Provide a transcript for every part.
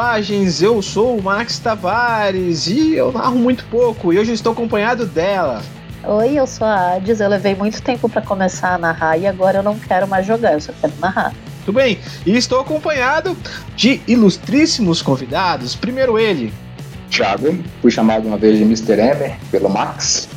selvagens. Eu sou o Max Tavares e eu narro muito pouco. E hoje estou acompanhado dela. Oi, eu sou a Ades. Eu levei muito tempo para começar a narrar e agora eu não quero mais jogar, eu só quero narrar. Tudo bem? E estou acompanhado de ilustríssimos convidados. Primeiro ele, Thiago, fui chamado uma vez de Mr. Emer pelo Max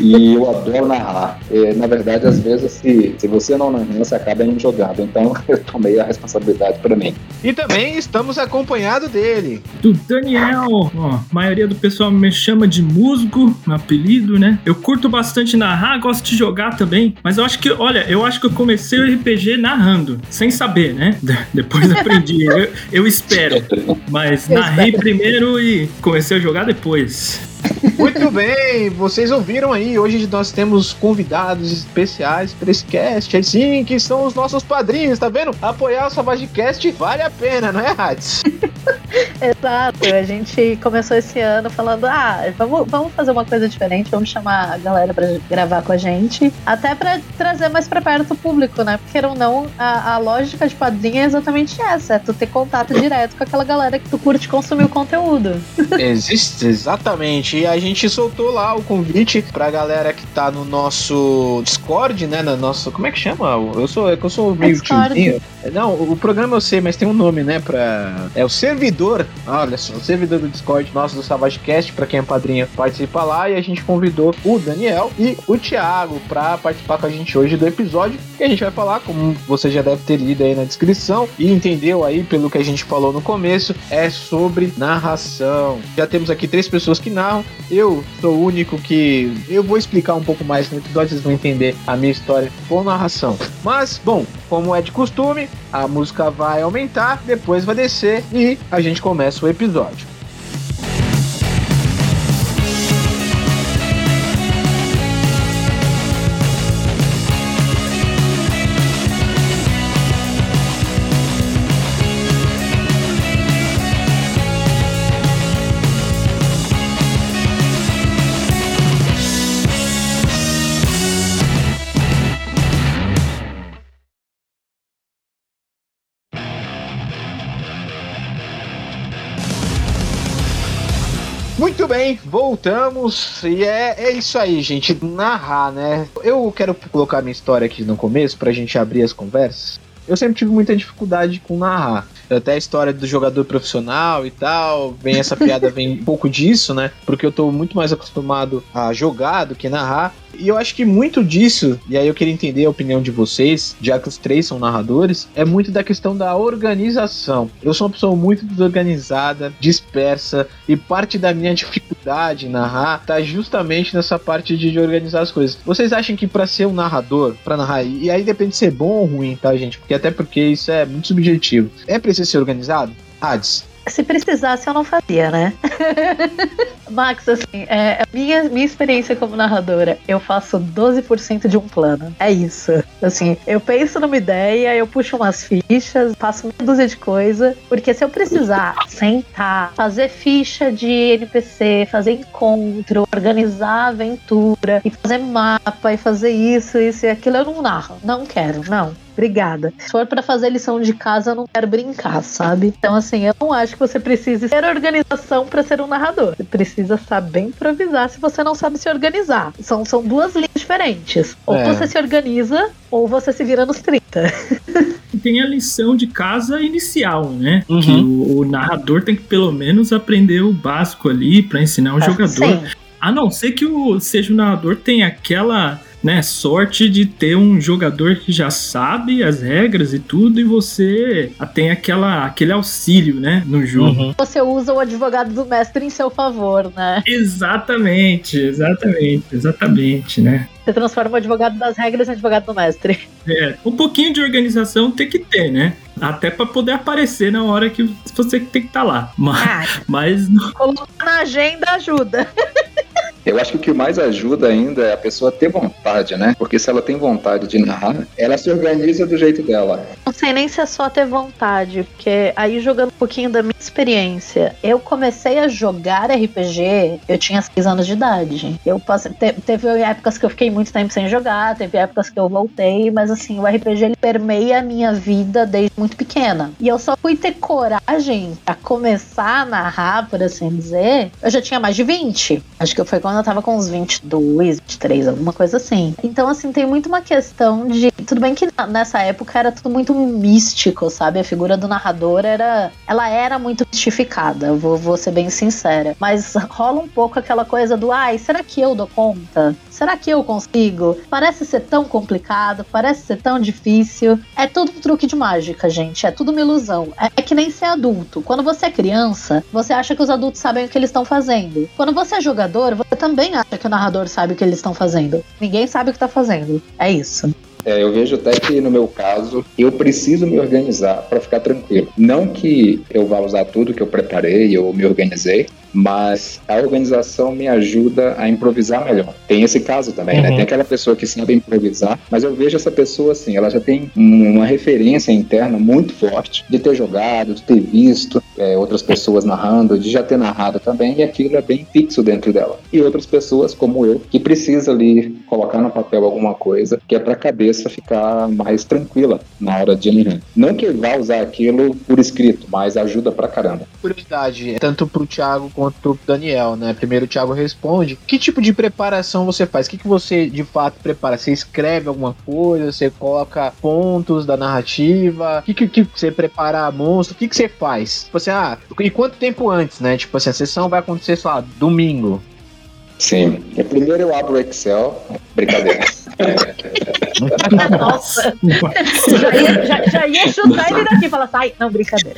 e eu adoro narrar. E, na verdade, às vezes, se, se você não narra, você acaba indo jogando. Então eu tomei a responsabilidade para mim. E também estamos acompanhado dele. Do Daniel. Ó, a maioria do pessoal me chama de musgo, meu apelido, né? Eu curto bastante narrar, gosto de jogar também. Mas eu acho que, olha, eu acho que eu comecei o RPG narrando, sem saber, né? Depois aprendi. eu, eu espero. Mas narrei primeiro e comecei a jogar depois. Muito bem, vocês ouviram aí. Hoje nós temos convidados especiais para esse cast. Sim, que são os nossos padrinhos, tá vendo? Apoiar o Savagecast vale a pena, não é, Hades? Exato, a gente começou esse ano falando: ah, vamos, vamos fazer uma coisa diferente, vamos chamar a galera para gravar com a gente, até para trazer mais para perto o público, né? Porque ou não, a, a lógica de padrinho é exatamente essa: é tu ter contato direto com aquela galera que tu curte consumir o conteúdo. Existe, exatamente. E a gente soltou lá o convite pra galera que tá no nosso Discord, né? No nosso. Como é que chama? Eu sou, é eu sou meio tiozinho. Não, o programa eu sei, mas tem um nome, né? Pra... É o servidor. Olha só, o servidor do Discord nosso do SavageCast, pra quem é padrinho, participa lá. E a gente convidou o Daniel e o Thiago pra participar com a gente hoje do episódio. E a gente vai falar, como você já deve ter lido aí na descrição e entendeu aí pelo que a gente falou no começo, é sobre narração. Já temos aqui três pessoas que narram. Eu sou o único que. Eu vou explicar um pouco mais no episódio, vocês vão entender a minha história com narração. Mas, bom, como é de costume, a música vai aumentar, depois vai descer e a gente começa o episódio. Voltamos. E é, é isso aí, gente. Narrar, né? Eu quero colocar minha história aqui no começo pra gente abrir as conversas. Eu sempre tive muita dificuldade com narrar. Até a história do jogador profissional e tal, vem essa piada, vem um pouco disso, né? Porque eu tô muito mais acostumado a jogar do que narrar. E eu acho que muito disso, e aí eu queria entender a opinião de vocês, já que os três são narradores, é muito da questão da organização. Eu sou uma pessoa muito desorganizada, dispersa, e parte da minha dificuldade em narrar tá justamente nessa parte de organizar as coisas. Vocês acham que para ser um narrador, para narrar, e aí depende de ser bom ou ruim, tá, gente? Porque até porque isso é muito subjetivo. É preciso ser organizado? Hades, se precisasse, eu não fazia, né? Max, assim, é, a minha, minha experiência como narradora, eu faço 12% de um plano. É isso. Assim, eu penso numa ideia, eu puxo umas fichas, passo meia dúzia de coisa, porque se eu precisar sentar, fazer ficha de NPC, fazer encontro, organizar aventura, e fazer mapa, e fazer isso, isso e aquilo, eu não narro. Não quero, não. Obrigada. Se for para fazer lição de casa, eu não quero brincar, sabe? Então, assim, eu não acho que você precise ter organização para ser um narrador. Você precisa saber improvisar se você não sabe se organizar. São, são duas linhas diferentes. Ou É. você se organiza, ou você se vira nos 30. E tem a lição de casa inicial, né? Uhum. Que o, o narrador tem que pelo menos aprender o básico ali pra ensinar o jogador. Sim. A não ser que o, seja o narrador tenha aquela né, sorte de ter um jogador que já sabe as regras e tudo, e você tem aquela, aquele auxílio, né, no jogo. Uhum. Você usa o advogado do mestre em seu favor, né? Exatamente, exatamente, exatamente, né? Você transforma o advogado das regras em advogado do mestre. É, um pouquinho de organização tem que ter, né? Até pra poder aparecer na hora que você tem que estar lá. Mas, Ah, mas colocar na agenda ajuda. Eu acho que o que mais ajuda ainda é a pessoa ter vontade, né? Porque se ela tem vontade de narrar, ela se organiza do jeito dela. não sei nem se é só ter vontade, porque aí jogando um pouquinho da minha experiência, eu comecei a jogar RPG, eu tinha 6 anos de idade. Eu passei, te, teve épocas que eu fiquei muito tempo sem jogar, teve épocas que eu voltei, mas assim, o RPG ele permeia a minha vida desde muito pequena. E eu só fui ter coragem a começar a narrar, por assim dizer, eu já tinha mais de 20. Acho que foi quando eu tava com uns 22, 23, alguma coisa assim. Então, assim, tem muito uma questão de. Tudo bem que nessa época era tudo muito místico, sabe? A figura do narrador era. Ela era muito mistificada, vou, vou ser bem sincera. Mas rola um pouco aquela coisa do ai, será que eu dou conta? Será que eu consigo? Parece ser tão complicado, parece ser tão difícil. É tudo um truque de mágica, gente. É tudo uma ilusão. É, que nem ser adulto. Quando você é criança, você acha que os adultos sabem o que eles estão fazendo. Quando você é jogador, você também acha que o narrador sabe o que eles estão fazendo. Ninguém sabe o que está fazendo. É isso. É, eu vejo até que no meu caso, eu preciso me organizar para ficar tranquilo. Não que eu vá usar tudo que eu preparei, eu me organizei, mas a organização me ajuda a improvisar melhor. Tem esse caso também, né? uhum. né? Tem aquela pessoa que sabe improvisar, mas eu vejo essa pessoa assim, ela já tem uma referência interna muito forte de ter jogado, de ter visto é, outras pessoas narrando, de já ter narrado também, e aquilo é bem fixo dentro dela. E outras pessoas, como eu, que precisa ali colocar no papel alguma coisa que é para a cabeça ficar mais tranquila na hora de narrar. Não que ele vá usar aquilo por escrito, mas ajuda pra caramba. Curiosidade, tanto pro Thiago quanto pro Daniel, né? Primeiro o Thiago responde. Que tipo de preparação você faz? O que, que você de fato prepara? Você escreve alguma coisa? Você coloca pontos da narrativa? O que, que, que você prepara monstro? O que, que você faz? Tipo assim, ah, e quanto tempo antes, né? Tipo assim, a sessão vai acontecer, sei lá, domingo. Sim. Primeiro eu abro o Excel. Brincadeira. Nossa! já, ia, já, já ia chutar ele daqui e falar, sai, não, brincadeira.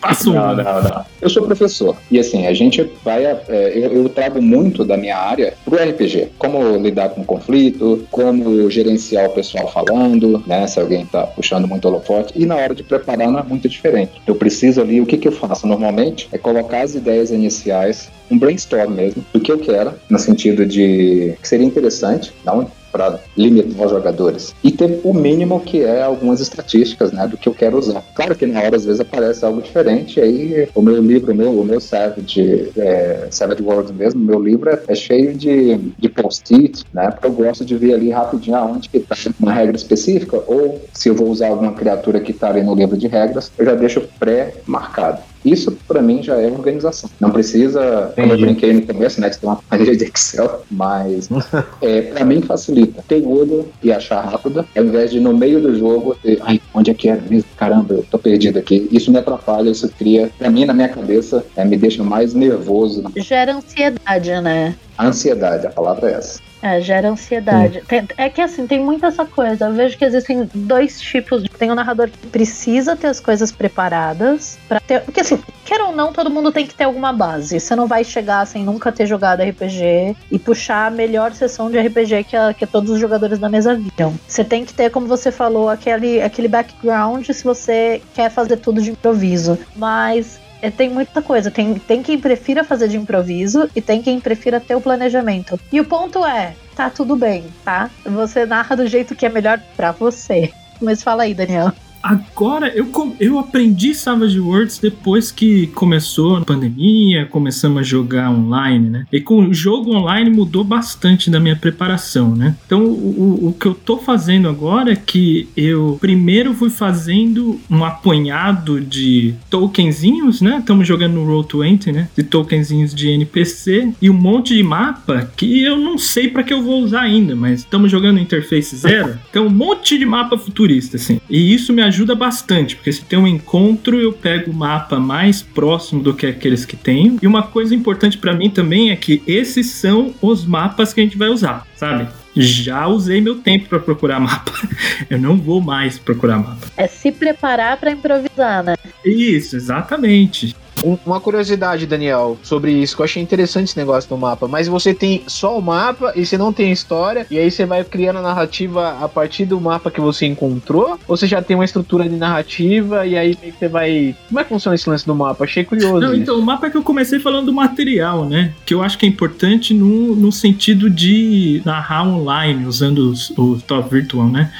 Passou. Não, não, não. Eu sou professor. E assim, a gente vai. É, eu, eu trago muito da minha área pro RPG. Como lidar com conflito, como gerenciar o pessoal falando, né? Se alguém tá puxando muito holofote. E na hora de preparar não é muito diferente. Eu preciso ali, o que, que eu faço normalmente? É colocar as ideias iniciais um brainstorm mesmo do que eu quero, no sentido de que seria interessante, não para limitar os jogadores. E ter o mínimo que é algumas estatísticas, né, do que eu quero usar. Claro que na hora às vezes aparece algo diferente, aí o meu livro, o meu, o meu Savage, é, Savage World mesmo, meu livro é, é cheio de, de post-it, né, porque eu gosto de ver ali rapidinho aonde que tá uma regra específica, ou se eu vou usar alguma criatura que está ali no livro de regras, eu já deixo pré-marcado. Isso para mim já é organização. Não precisa, como eu brinquei no começo, né, de ter uma planilha de Excel, mas é, para mim facilita. Ter olho e achar rápido, ao invés de no meio do jogo ter, ai, onde é que era mesmo? Caramba, eu tô perdido aqui. Isso me atrapalha, isso cria, para mim na minha cabeça, é, me deixa mais nervoso. Gera ansiedade, né? Ansiedade, a palavra é essa. É, gera ansiedade. Tem, é que assim, tem muita essa coisa. Eu vejo que existem dois tipos. Tem o narrador que precisa ter as coisas preparadas para ter. Porque assim, quer ou não, todo mundo tem que ter alguma base. Você não vai chegar sem nunca ter jogado RPG e puxar a melhor sessão de RPG que, a, que todos os jogadores da mesa viram. Você tem que ter, como você falou, aquele, aquele background se você quer fazer tudo de improviso. Mas é, tem muita coisa. Tem, tem quem prefira fazer de improviso e tem quem prefira ter o planejamento. E o ponto é, tá tudo bem, tá? Você narra do jeito que é melhor para você. Mas fala aí, Daniel. Agora, eu, eu aprendi Savage Worlds depois que começou a pandemia, começamos a jogar online, né? E com o jogo online mudou bastante da minha preparação, né? Então, o, o que eu tô fazendo agora é que eu primeiro fui fazendo um apanhado de tokenzinhos, né? Estamos jogando no Roll20, né? De tokenzinhos de NPC e um monte de mapa que eu não sei para que eu vou usar ainda, mas estamos jogando interface zero. Então, um monte de mapa futurista, assim. E isso me ajuda bastante, porque se tem um encontro, eu pego o mapa mais próximo do que aqueles que tenho. E uma coisa importante para mim também é que esses são os mapas que a gente vai usar, sabe? já usei meu tempo para procurar mapa. Eu não vou mais procurar mapa. É se preparar para improvisar, né? Isso, exatamente. Uma curiosidade, Daniel, sobre isso, que eu achei interessante esse negócio do mapa. Mas você tem só o mapa e você não tem história, e aí você vai criando a narrativa a partir do mapa que você encontrou? Ou você já tem uma estrutura de narrativa e aí você vai. Como é que funciona esse lance do mapa? Achei curioso. Não, então, o mapa é que eu comecei falando do material, né? Que eu acho que é importante no, no sentido de narrar online, usando os, o Top Virtual, né?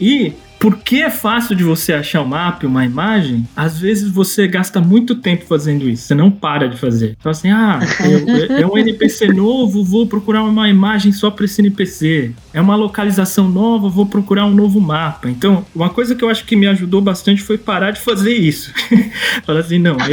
E porque é fácil de você achar um mapa, uma imagem, às vezes você gasta muito tempo fazendo isso. Você não para de fazer. Então assim, ah, eu, é um NPC novo, vou procurar uma imagem só para esse NPC. É uma localização nova, vou procurar um novo mapa. Então, uma coisa que eu acho que me ajudou bastante foi parar de fazer isso. Falar assim, não,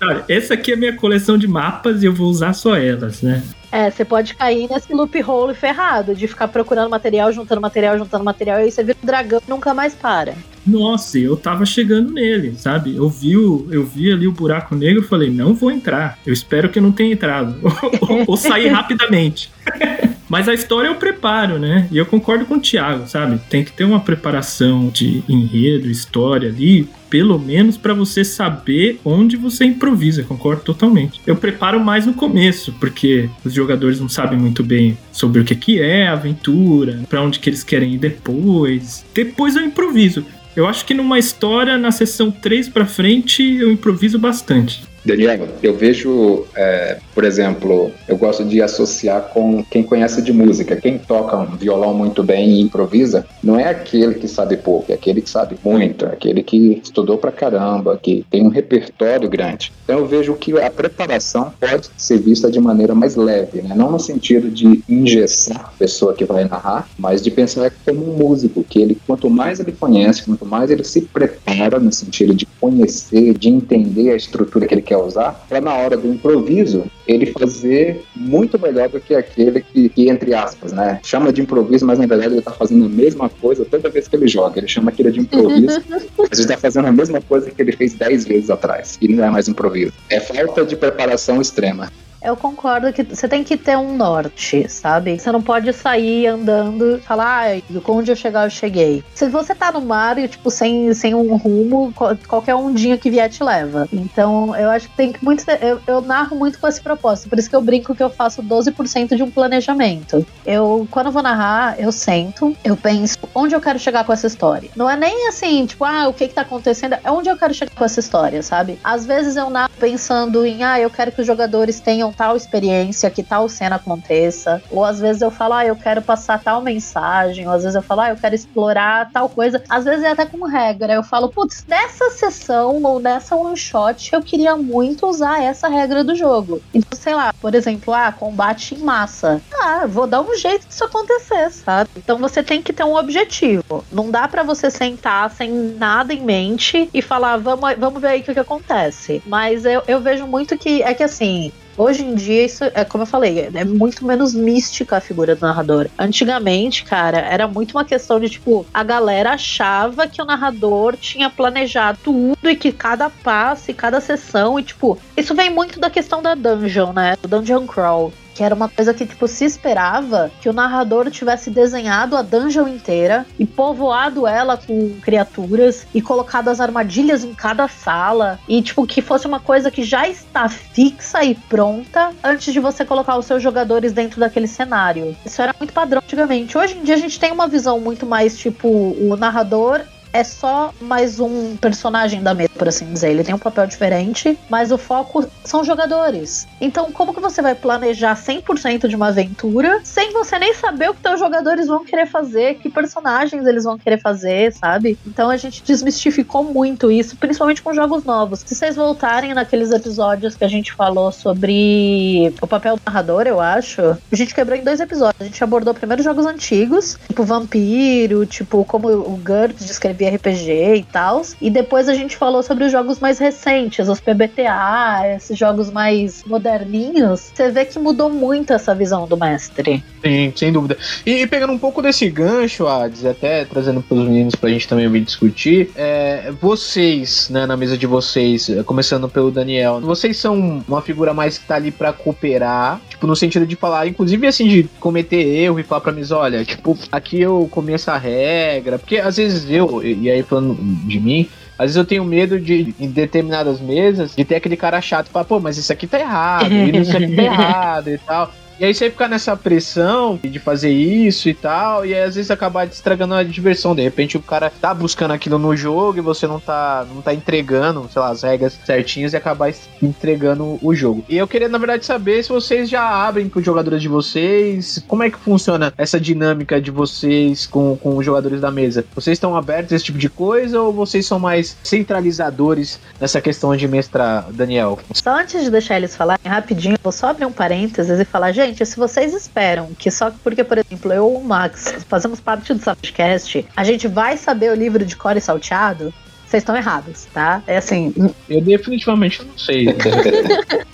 Cara, essa aqui é a minha coleção de mapas e eu vou usar só elas, né? É, você pode cair nesse loophole ferrado de ficar procurando material, juntando material, juntando material, e aí você vira um dragão e nunca mais para. Nossa, eu tava chegando nele, sabe? Eu vi, o, eu vi ali o buraco negro e falei, não vou entrar. Eu espero que eu não tenha entrado. ou, ou sair rapidamente. Mas a história é o preparo, né? E eu concordo com o Thiago, sabe? Tem que ter uma preparação de enredo, história ali, pelo menos para você saber onde você improvisa. Concordo totalmente. Eu preparo mais no começo, porque os jogadores não sabem muito bem sobre o que, que é a aventura, para onde que eles querem ir depois. Depois eu improviso. Eu acho que numa história, na sessão 3 para frente, eu improviso bastante. Daniel, eu vejo, é, por exemplo, eu gosto de associar com quem conhece de música. Quem toca um violão muito bem e improvisa, não é aquele que sabe pouco, é aquele que sabe muito, é aquele que estudou pra caramba, que tem um repertório grande. Então eu vejo que a preparação pode ser vista de maneira mais leve, né? não no sentido de engessar a pessoa que vai narrar, mas de pensar como um músico, que ele, quanto mais ele conhece, quanto mais ele se prepara no sentido de conhecer, de entender a estrutura que ele quer usar, para na hora do improviso ele fazer muito melhor do que aquele que, que, entre aspas, né, chama de improviso, mas na verdade ele está fazendo a mesma coisa toda vez que ele joga. Ele chama aquilo de improviso, mas ele está fazendo a mesma coisa que ele fez dez vezes atrás, e não é mais improviso. É falta de preparação extrema. Eu concordo que você tem que ter um norte, sabe? Você não pode sair andando e falar, ah, onde eu chegar, eu cheguei. Se você tá no mar e, tipo, sem, sem um rumo, qualquer ondinha que vier te leva. Então, eu acho que tem que muito. Eu, eu narro muito com esse propósito. Por isso que eu brinco que eu faço 12% de um planejamento. Eu, quando vou narrar, eu sento, eu penso onde eu quero chegar com essa história. Não é nem assim, tipo, ah, o que que tá acontecendo? É onde eu quero chegar com essa história, sabe? Às vezes eu narro pensando em, ah, eu quero que os jogadores tenham tal experiência, que tal cena aconteça. Ou às vezes eu falo, ah, eu quero passar tal mensagem. Ou às vezes eu falo, ah, eu quero explorar tal coisa. Às vezes é até com regra. Eu falo, putz, nessa sessão ou nessa one shot eu queria muito usar essa regra do jogo. Então, sei lá, por exemplo, ah, combate em massa. Ah, vou dar um jeito disso acontecer, sabe? Então você tem que ter um objetivo. Não dá para você sentar sem nada em mente e falar, vamos, vamos ver aí o que, que acontece. Mas eu, eu vejo muito que é que assim, Hoje em dia, isso é como eu falei, é muito menos mística a figura do narrador. Antigamente, cara, era muito uma questão de tipo, a galera achava que o narrador tinha planejado tudo e que cada passo e cada sessão, e tipo, isso vem muito da questão da dungeon, né? Do dungeon crawl que era uma coisa que tipo se esperava que o narrador tivesse desenhado a dungeon inteira e povoado ela com criaturas e colocado as armadilhas em cada sala e tipo que fosse uma coisa que já está fixa e pronta antes de você colocar os seus jogadores dentro daquele cenário. Isso era muito padrão antigamente. Hoje em dia a gente tem uma visão muito mais tipo o narrador é só mais um personagem da mesa, por assim dizer. Ele tem um papel diferente, mas o foco são jogadores. Então, como que você vai planejar 100% de uma aventura sem você nem saber o que seus jogadores vão querer fazer, que personagens eles vão querer fazer, sabe? Então a gente desmistificou muito isso, principalmente com jogos novos. Se vocês voltarem naqueles episódios que a gente falou sobre o papel do narrador, eu acho, a gente quebrou em dois episódios. A gente abordou primeiro jogos antigos, tipo Vampiro, tipo como o Gert descreveu de RPG e tal. E depois a gente falou sobre os jogos mais recentes, os PBTA, esses jogos mais moderninhos. Você vê que mudou muito essa visão do mestre. Sim, sem dúvida. E, e pegando um pouco desse gancho, Ades, até trazendo para os meninos pra gente também vir discutir, é, vocês, né, na mesa de vocês, começando pelo Daniel, vocês são uma figura mais que tá ali para cooperar, tipo, no sentido de falar, inclusive assim, de cometer erro e falar pra mim, olha, tipo, aqui eu começo a regra, porque às vezes eu, e aí falando de mim, às vezes eu tenho medo de, em determinadas mesas, de ter aquele cara chato e falar, pô, mas isso aqui tá errado, isso aqui tá errado e tal. E aí você fica nessa pressão de fazer isso e tal, e aí, às vezes acabar estragando a diversão. De repente o cara tá buscando aquilo no jogo e você não tá, não tá entregando, sei lá, as regras certinhas e acabar entregando o jogo. E eu queria, na verdade, saber se vocês já abrem pros jogadores de vocês, como é que funciona essa dinâmica de vocês com, com os jogadores da mesa? Vocês estão abertos a esse tipo de coisa ou vocês são mais centralizadores nessa questão de mestrar, Daniel? Só antes de deixar eles falarem rapidinho, vou só abrir um parênteses e falar, gente, se vocês esperam que só porque, por exemplo, eu ou o Max fazemos parte do Sapcast, a gente vai saber o livro de Core Salteado, vocês estão errados, tá? É assim. Eu definitivamente não sei.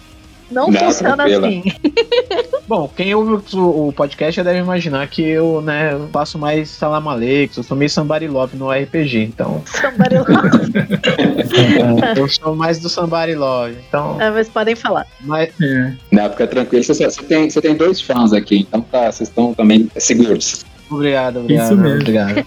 Não, não funciona tranquila. assim. Bom, quem ouve o, podcast já deve imaginar que eu, né, faço mais Salamalex, eu sou meio Somebody Love no RPG, então. Somebody Love. É, eu sou mais do Somebody Love, então. É, mas podem falar. Mas... É. Não, fica tranquilo. Você, você, tem, você tem dois fãs aqui, então tá, vocês estão também seguros. Obrigado, obrigado. Isso mesmo. Obrigado.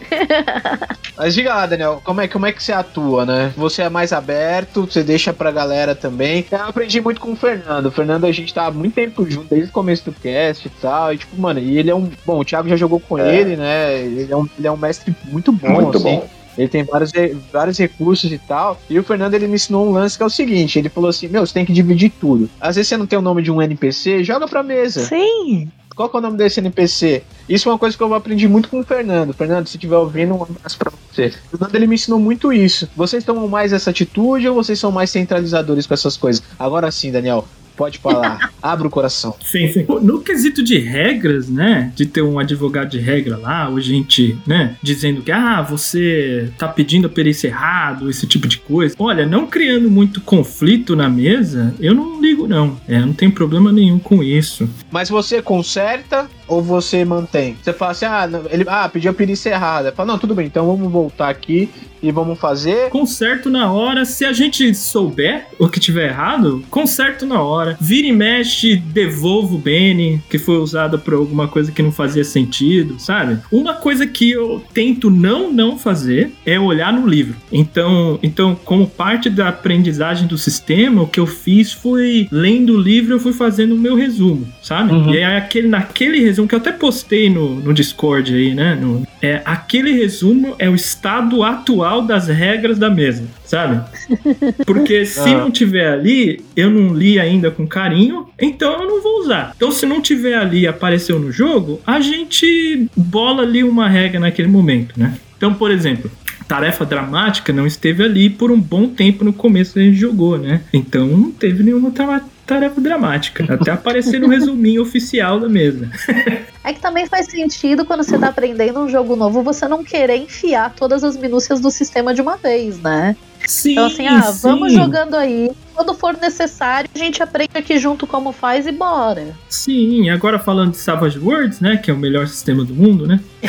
Mas diga lá, Daniel, como é, como é que você atua, né? Você é mais aberto, você deixa pra galera também. Eu aprendi muito com o Fernando. O Fernando, a gente tá há muito tempo junto, desde o começo do cast e tal. E, tipo, mano, e ele é um. Bom, o Thiago já jogou com é. ele, né? Ele é, um, ele é um mestre muito bom, muito assim. Bom. Ele tem vários, vários recursos e tal. E o Fernando ele me ensinou um lance que é o seguinte: ele falou assim: Meu, você tem que dividir tudo. Às vezes você não tem o nome de um NPC, joga pra mesa. Sim. Qual é o nome desse NPC? Isso é uma coisa que eu aprendi muito com o Fernando. Fernando, se estiver ouvindo, um abraço pra você. O Fernando ele me ensinou muito isso. Vocês tomam mais essa atitude ou vocês são mais centralizadores com essas coisas? Agora sim, Daniel, Pode falar. Abra o coração. Sim, sim. No quesito de regras, né? De ter um advogado de regra lá, ou gente, né? Dizendo que, ah, você tá pedindo a perícia errado, esse tipo de coisa. Olha, não criando muito conflito na mesa, eu não ligo, não. É, não tem problema nenhum com isso. Mas você conserta ou você mantém? Você fala assim, ah, ele ah, pediu a perícia errada. Fala, não, tudo bem, então vamos voltar aqui e vamos fazer. Conserto na hora. Se a gente souber o que tiver errado, conserto na hora. Vira e mexe, devolvo o Benny, que foi usado por alguma coisa que não fazia sentido, sabe? Uma coisa que eu tento não não fazer é olhar no livro. Então, então como parte da aprendizagem do sistema, o que eu fiz foi lendo o livro, eu fui fazendo o meu resumo, sabe? Uhum. E aí aquele naquele resumo que eu até postei no, no Discord aí, né? No, é aquele resumo é o estado atual das regras da mesa, sabe? Porque se ah. não tiver ali, eu não li ainda com carinho, então eu não vou usar. Então se não tiver ali e apareceu no jogo, a gente bola ali uma regra naquele momento, né? Então, por exemplo, tarefa dramática não esteve ali por um bom tempo no começo que a gente jogou, né? Então não teve nenhuma tarefa dramática. Até aparecer no resuminho oficial da mesa. É que também faz sentido quando você tá aprendendo um jogo novo você não querer enfiar todas as minúcias do sistema de uma vez, né? Sim, então assim, ah, sim. vamos jogando aí. Quando for necessário, a gente aprende aqui junto como faz e bora. Sim, agora falando de Savage Worlds, né? Que é o melhor sistema do mundo, né?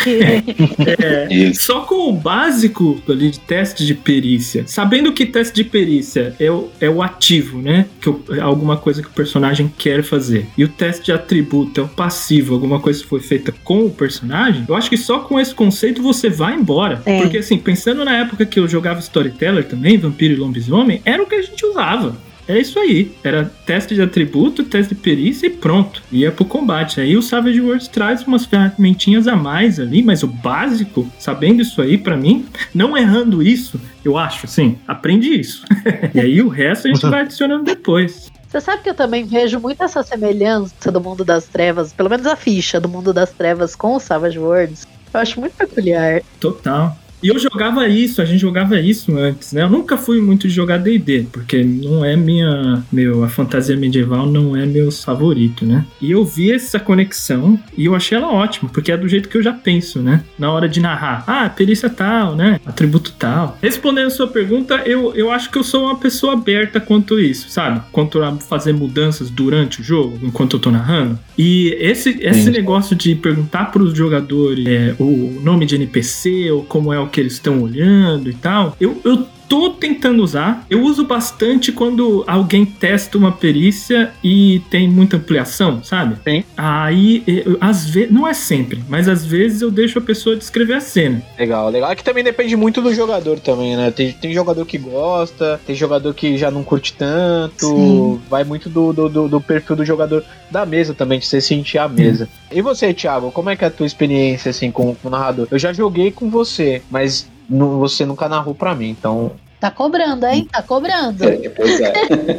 é, só com o básico ali de teste de perícia. Sabendo que teste de perícia é o, é o ativo, né? Que é alguma coisa que o personagem quer fazer. E o teste de atributo é o passivo, alguma coisa que foi feita com o personagem. Eu acho que só com esse conceito você vai embora. É. Porque assim, pensando na época que eu jogava Storyteller também também, vampiro e lobisomem, era o que a gente usava. É isso aí. Era teste de atributo, teste de perícia e pronto. Ia pro combate. Aí o Savage Worlds traz umas ferramentinhas a mais ali, mas o básico, sabendo isso aí, para mim, não errando isso, eu acho, assim, aprende isso. e aí o resto a gente vai adicionando depois. Você sabe que eu também vejo muito essa semelhança do mundo das trevas, pelo menos a ficha do mundo das trevas com o Savage Worlds. Eu acho muito peculiar. Total. E eu jogava isso, a gente jogava isso antes, né? Eu nunca fui muito de jogar D&D, porque não é minha, meu, a fantasia medieval não é meu favorito, né? E eu vi essa conexão e eu achei ela ótima, porque é do jeito que eu já penso, né? Na hora de narrar, ah, perícia tal, né? Atributo tal. Respondendo a sua pergunta, eu, eu acho que eu sou uma pessoa aberta quanto isso, sabe? Quanto a fazer mudanças durante o jogo, enquanto eu tô narrando. E esse, esse negócio de perguntar para os jogadores é, o nome de NPC ou como é o que eles estão olhando e tal, eu, eu tô tentando usar. Eu uso bastante quando alguém testa uma perícia e tem muita ampliação, sabe? Sim. Aí, eu, às vezes, não é sempre, mas às vezes eu deixo a pessoa descrever a cena. Legal, legal. Aqui também depende muito do jogador também, né? Tem, tem jogador que gosta, tem jogador que já não curte tanto. Sim. Vai muito do, do, do, do perfil do jogador da mesa também, de você sentir a mesa. Sim. E você, Thiago, como é que é a tua experiência assim com, com o narrador? Eu já joguei com você, mas você nunca narrou pra mim, então Tá cobrando, hein? Tá cobrando. É, pois é.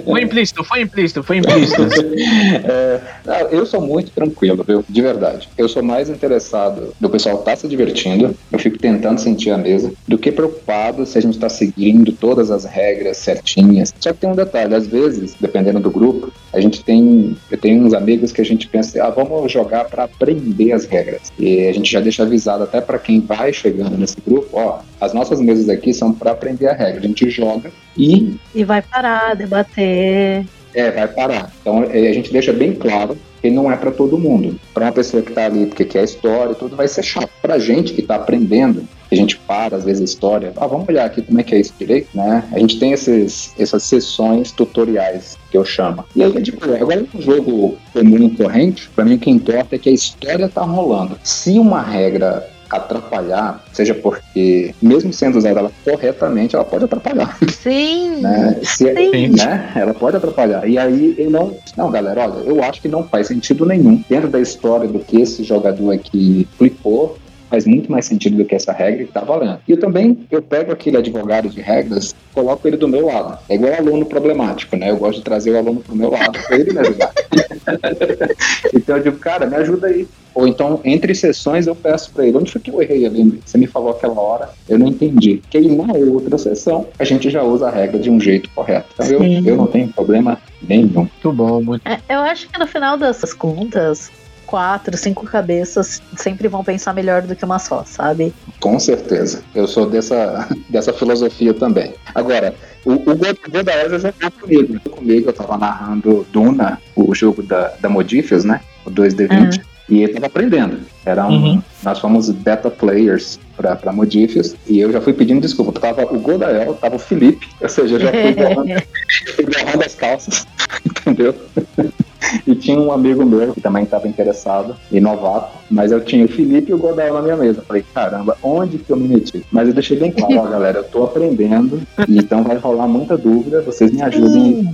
foi implícito, foi implícito, foi implícito. é, eu sou muito tranquilo, viu? De verdade. Eu sou mais interessado no pessoal estar tá se divertindo, eu fico tentando sentir a mesa, do que preocupado se a gente está seguindo todas as regras certinhas. Só que tem um detalhe, às vezes, dependendo do grupo, a gente tem. Eu tenho uns amigos que a gente pensa, ah, vamos jogar para aprender as regras. E a gente já deixa avisado até para quem vai chegando nesse grupo, ó, as nossas mesas aqui são para aprender a regra gente joga e. E vai parar, debater. É, vai parar. Então é, a gente deixa bem claro que não é para todo mundo. Para uma pessoa que está ali porque quer história e tudo, vai ser chato. Para gente que está aprendendo, a gente para, às vezes, a história, ah, vamos olhar aqui como é que é isso direito, né? A gente tem esses, essas sessões tutoriais que eu chamo. E aí, tipo, agora um jogo comum e corrente, para mim o que importa é que a história tá rolando. Se uma regra atrapalhar, seja porque, mesmo sendo usada ela corretamente, ela pode atrapalhar. Sim. né? Se, é, Sim. Né? Ela pode atrapalhar. E aí eu não. Não, galera, olha, eu acho que não faz sentido nenhum. Dentro da história do que esse jogador aqui explicou, faz muito mais sentido do que essa regra que tá valendo. E eu também, eu pego aquele advogado de regras, coloco ele do meu lado. É igual aluno problemático, né? Eu gosto de trazer o aluno pro meu lado para ele me ajudar. então eu digo, cara, me ajuda aí. Ou então, entre sessões, eu peço para ele, onde foi que eu errei ali? Você me falou aquela hora, eu não entendi. Que aí, na outra sessão, a gente já usa a regra de um jeito correto. Então, eu, eu não tenho problema nenhum. Muito bom, muito é, Eu acho que no final dessas contas, quatro, cinco cabeças sempre vão pensar melhor do que uma só, sabe? Com certeza. Eu sou dessa, dessa filosofia também. Agora, o, o Godael já jogou comigo. Comigo, eu tava narrando Duna, o jogo da, da Modifius, né? O 2D20. Uhum. E ele tava aprendendo. Era um, uhum. Nós fomos beta players pra, pra Modifius. E eu já fui pedindo desculpa. Tava o Godael, tava o Felipe. Ou seja, eu já fui borrando as calças. Entendeu? e tinha um amigo meu que também estava interessado e novato, mas eu tinha o Felipe e o Godel na minha mesa. Falei, caramba, onde que eu me meti? Mas eu deixei bem claro, ó, galera, eu tô aprendendo, então vai rolar muita dúvida, vocês me ajudem.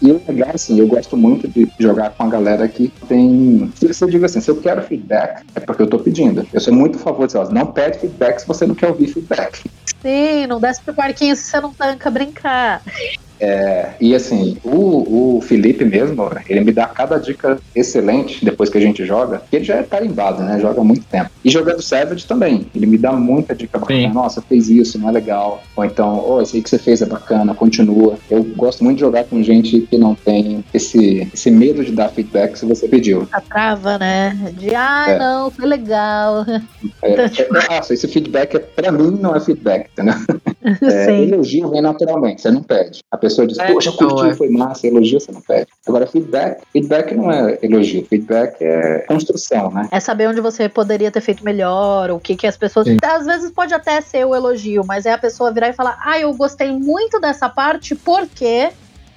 E o legal, assim, eu gosto muito de jogar com a galera que tem. Se eu digo assim, se eu quero feedback, é porque eu tô pedindo. Eu sou muito a favor de, ó, não pede feedback se você não quer ouvir feedback. Sim, não desce pro parquinho se você não tanca brincar. É, e assim, o, o Felipe mesmo, ele me dá cada dica excelente depois que a gente joga, que ele já é tarimbado, né? Joga há muito tempo. E jogando Savage também, ele me dá muita dica bacana. Sim. Nossa, fez isso, não é legal. Ou então, oh, esse aí que você fez é bacana, continua. Eu gosto muito de jogar com gente que não tem esse, esse medo de dar feedback se você pediu. A trava, né? De, ah, é. não, foi legal. É, então, tipo... é, nossa, esse feedback é, pra mim não é feedback, entendeu? É, elogio vem naturalmente, você não pede. A pessoa diz, é, poxa, então, curtiu, é. foi massa, elogio, você não pede. Agora, feedback, feedback não é elogio, feedback é construção, né? É saber onde você poderia ter feito melhor, o que que as pessoas... Sim. Às vezes pode até ser o elogio, mas é a pessoa virar e falar, ah, eu gostei muito dessa parte, porque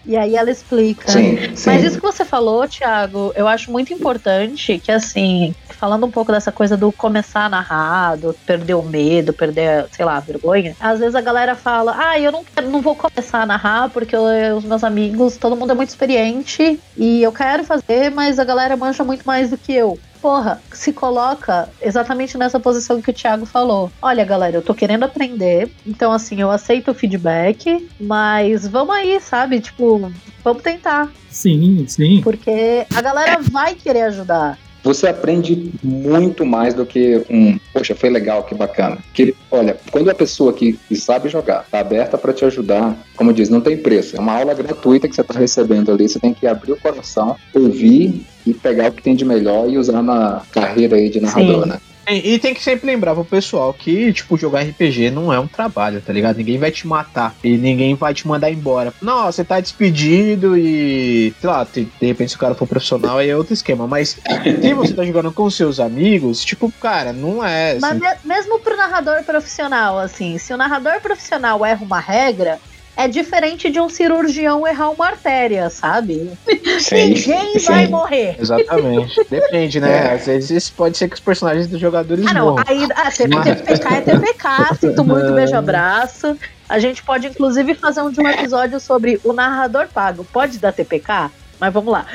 e aí ela explica. Sim, sim. Mas isso que você falou, Thiago, eu acho muito importante que, assim, falando um pouco dessa coisa do começar narrado, perder o medo, perder, sei lá, a vergonha, às vezes a galera fala, ah, eu não, quero, não vou começar a narrar porque eu, os meus amigos, todo mundo é muito experiente e eu quero fazer, mas a galera mancha muito mais do que eu porra, se coloca exatamente nessa posição que o Thiago falou. Olha, galera, eu tô querendo aprender, então assim, eu aceito o feedback, mas vamos aí, sabe? Tipo, vamos tentar. Sim, sim. Porque a galera vai querer ajudar você aprende muito mais do que um, poxa, foi legal, que bacana. Que, olha, quando a pessoa que, que sabe jogar está aberta para te ajudar, como diz, não tem preço. É uma aula gratuita que você está recebendo ali, você tem que abrir o coração, ouvir e pegar o que tem de melhor e usar na carreira aí de narrador, Sim. né? E, e, tem que sempre lembrar pro pessoal que, tipo, jogar RPG não é um trabalho, tá ligado? Ninguém vai te matar e ninguém vai te mandar embora. Não, você tá despedido e, sei lá, de repente se o cara for profissional aí é outro esquema. Mas se você tá jogando com seus amigos, tipo, cara, não é. Assim... Mas mesmo pro narrador profissional, assim, se o narrador profissional erra uma regra, é diferente de um cirurgião errar uma artéria, sabe? Sim, Ninguém sim. vai morrer. Exatamente. Depende, né? É. Às vezes pode ser que os personagens dos jogadores Ah, não. Morram. Aí, ah, TPK é TPK, sinto muito, beijo abraço. A gente pode, inclusive, fazer um, de um episódio sobre o narrador pago. Pode dar TPK? Mas vamos lá.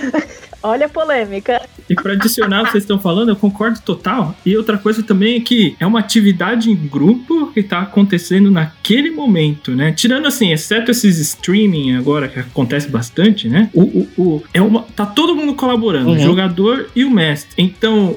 Olha a polêmica. E para adicionar o que vocês estão falando, eu concordo total. E outra coisa também é que é uma atividade em grupo que está acontecendo naquele momento, né? Tirando assim, exceto esses streaming agora que acontece bastante, né? O, o, o é uma, tá todo mundo colaborando, uhum. o jogador e o mestre. Então,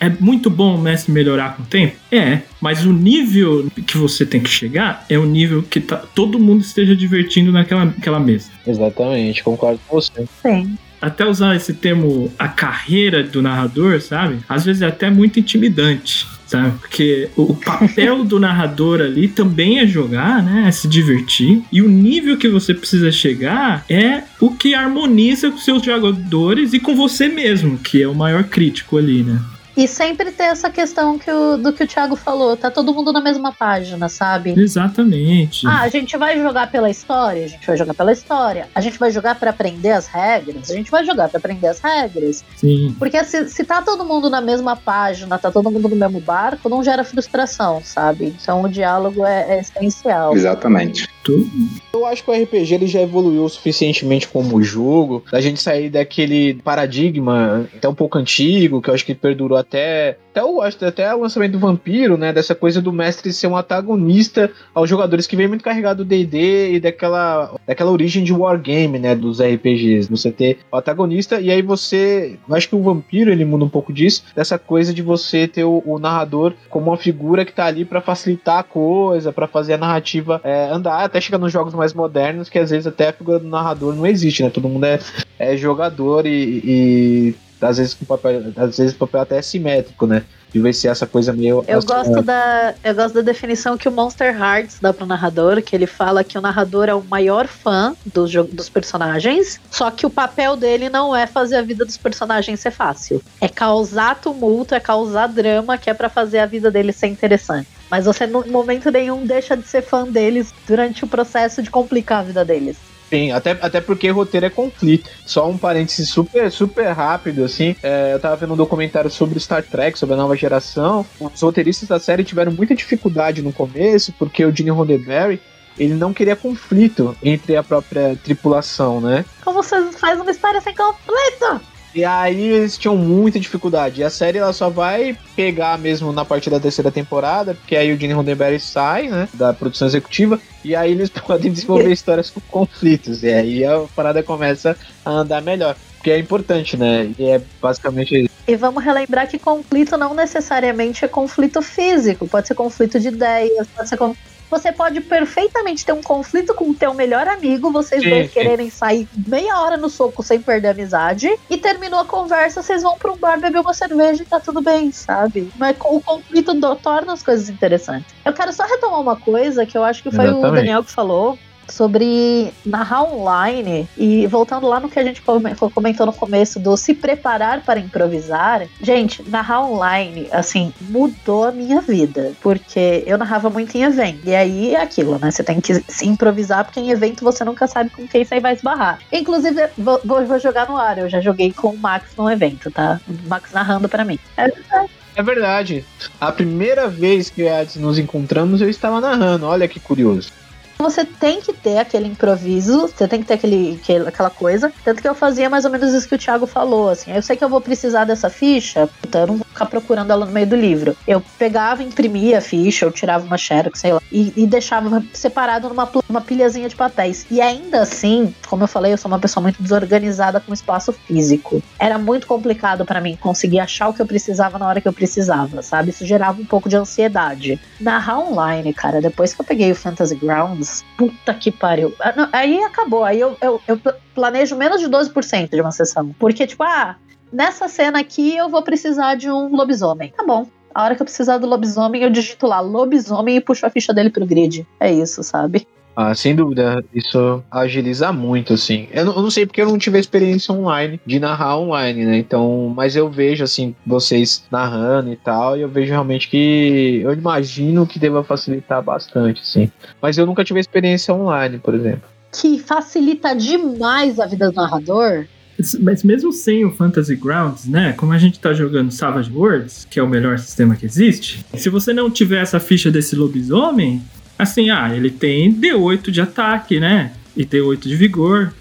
é muito bom o mestre melhorar com o tempo? É, mas o nível que você tem que chegar é o nível que tá, todo mundo esteja divertindo naquela, naquela mesa. Exatamente, concordo com você. Sim até usar esse termo a carreira do narrador, sabe? Às vezes é até muito intimidante. Sabe? Porque o papel do narrador ali também é jogar, né? É se divertir. E o nível que você precisa chegar é o que harmoniza com seus jogadores e com você mesmo, que é o maior crítico ali, né? E sempre ter essa questão que o, do que o Thiago falou, tá todo mundo na mesma página, sabe? Exatamente. Ah, a gente vai jogar pela história, a gente vai jogar pela história. A gente vai jogar para aprender as regras, a gente vai jogar para aprender as regras. Sim. Porque se, se tá todo mundo na mesma página, tá todo mundo no mesmo barco, não gera frustração, sabe? Então o diálogo é, é essencial. Exatamente. Eu acho que o RPG ele já evoluiu suficientemente como jogo, a gente sair daquele paradigma até um pouco antigo, que eu acho que perdurou até até o, até o lançamento do Vampiro, né? Dessa coisa do mestre ser um antagonista aos jogadores que vem muito carregado do DD e daquela, daquela origem de wargame, né? Dos RPGs. Você ter o antagonista e aí você. Eu acho que o Vampiro ele muda um pouco disso, dessa coisa de você ter o, o narrador como uma figura que tá ali para facilitar a coisa, para fazer a narrativa é, andar, até chegar nos jogos mais modernos, que às vezes até a figura do narrador não existe, né? Todo mundo é, é jogador e, e às vezes com papel, às vezes o papel até é simétrico, né? De ver se essa coisa meio. Eu gosto, da, eu gosto da definição que o Monster Hearts dá pro narrador, que ele fala que o narrador é o maior fã dos, dos personagens, só que o papel dele não é fazer a vida dos personagens ser fácil. É causar tumulto, é causar drama, que é para fazer a vida dele ser interessante. Mas você, no momento nenhum, deixa de ser fã deles durante o processo de complicar a vida deles. Sim, até, até porque roteiro é conflito. Só um parênteses super, super rápido, assim. É, eu tava vendo um documentário sobre Star Trek, sobre a nova geração. Os roteiristas da série tiveram muita dificuldade no começo, porque o Gene Roddenberry ele não queria conflito entre a própria tripulação, né? Como você faz uma história sem conflito? E aí eles tinham muita dificuldade. E a série ela só vai pegar mesmo na partir da terceira temporada, porque aí o Gene Roddenberry sai, né, da produção executiva, e aí eles podem desenvolver histórias com conflitos. E aí a parada começa a andar melhor. Que é importante, né? E é basicamente isso. E vamos relembrar que conflito não necessariamente é conflito físico, pode ser conflito de ideias, pode ser conflito você pode perfeitamente ter um conflito com o teu melhor amigo, vocês sim, dois sim. quererem sair meia hora no soco sem perder a amizade, e terminou a conversa, vocês vão pra um bar beber uma cerveja e tá tudo bem, sabe? Mas o conflito do, torna as coisas interessantes. Eu quero só retomar uma coisa que eu acho que foi Exatamente. o Daniel que falou, sobre narrar online e voltando lá no que a gente comentou no começo do se preparar para improvisar, gente, narrar online, assim, mudou a minha vida, porque eu narrava muito em evento, e aí é aquilo, né? Você tem que se improvisar, porque em evento você nunca sabe com quem você vai esbarrar. Inclusive, vou, vou jogar no ar, eu já joguei com o Max no evento, tá? O Max narrando para mim. É, é verdade. A primeira vez que nos encontramos, eu estava narrando. Olha que curioso você tem que ter aquele improviso, você tem que ter aquele, aquela coisa. Tanto que eu fazia mais ou menos isso que o Thiago falou, assim. Eu sei que eu vou precisar dessa ficha, então eu não vou ficar procurando ela no meio do livro. Eu pegava, imprimia a ficha, eu tirava uma xerox, sei lá, e, e deixava separado numa uma pilhazinha de papéis. E ainda assim, como eu falei, eu sou uma pessoa muito desorganizada com espaço físico. Era muito complicado para mim conseguir achar o que eu precisava na hora que eu precisava, sabe? Isso gerava um pouco de ansiedade. Narrar online, cara, depois que eu peguei o Fantasy Grounds, puta que pariu. Ah, aí acabou. Aí eu, eu, eu planejo menos de 12% de uma sessão. Porque, tipo, ah, nessa cena aqui eu vou precisar de um lobisomem. Tá bom. A hora que eu precisar do lobisomem, eu digito lá lobisomem e puxo a ficha dele pro grid. É isso, sabe? Ah, sem dúvida, isso agiliza muito, assim. Eu não, eu não, sei porque eu não tive experiência online, de narrar online, né? Então, mas eu vejo, assim, vocês narrando e tal, e eu vejo realmente que. Eu imagino que deva facilitar bastante, sim. Mas eu nunca tive experiência online, por exemplo. Que facilita demais a vida do narrador. Mas mesmo sem o Fantasy Grounds, né? Como a gente tá jogando Savage Worlds, que é o melhor sistema que existe, se você não tiver essa ficha desse lobisomem, assim, ah, ele tem D8 de ataque, né? E D8 de vigor.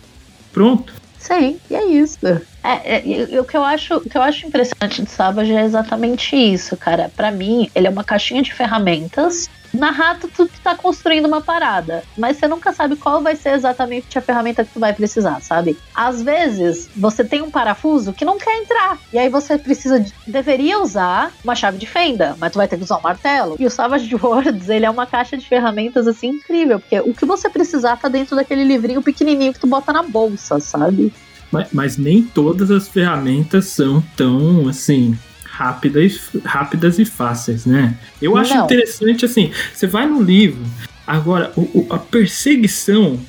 Pronto. Sim, e é isso. É, é, o, que eu acho, o que eu acho impressionante de Savage é exatamente isso, cara. Para mim, ele é uma caixinha de ferramentas na rato, tu tá construindo uma parada, mas você nunca sabe qual vai ser exatamente a ferramenta que tu vai precisar, sabe? Às vezes, você tem um parafuso que não quer entrar, e aí você precisa de, deveria usar uma chave de fenda, mas tu vai ter que usar um martelo. E o Savage Worlds, ele é uma caixa de ferramentas assim incrível, porque o que você precisar tá dentro daquele livrinho pequenininho que tu bota na bolsa, sabe? Mas, mas nem todas as ferramentas são tão assim rápidas, rápidas e fáceis, né? Eu acho Não. interessante assim, você vai no livro, agora o, o, a perseguição,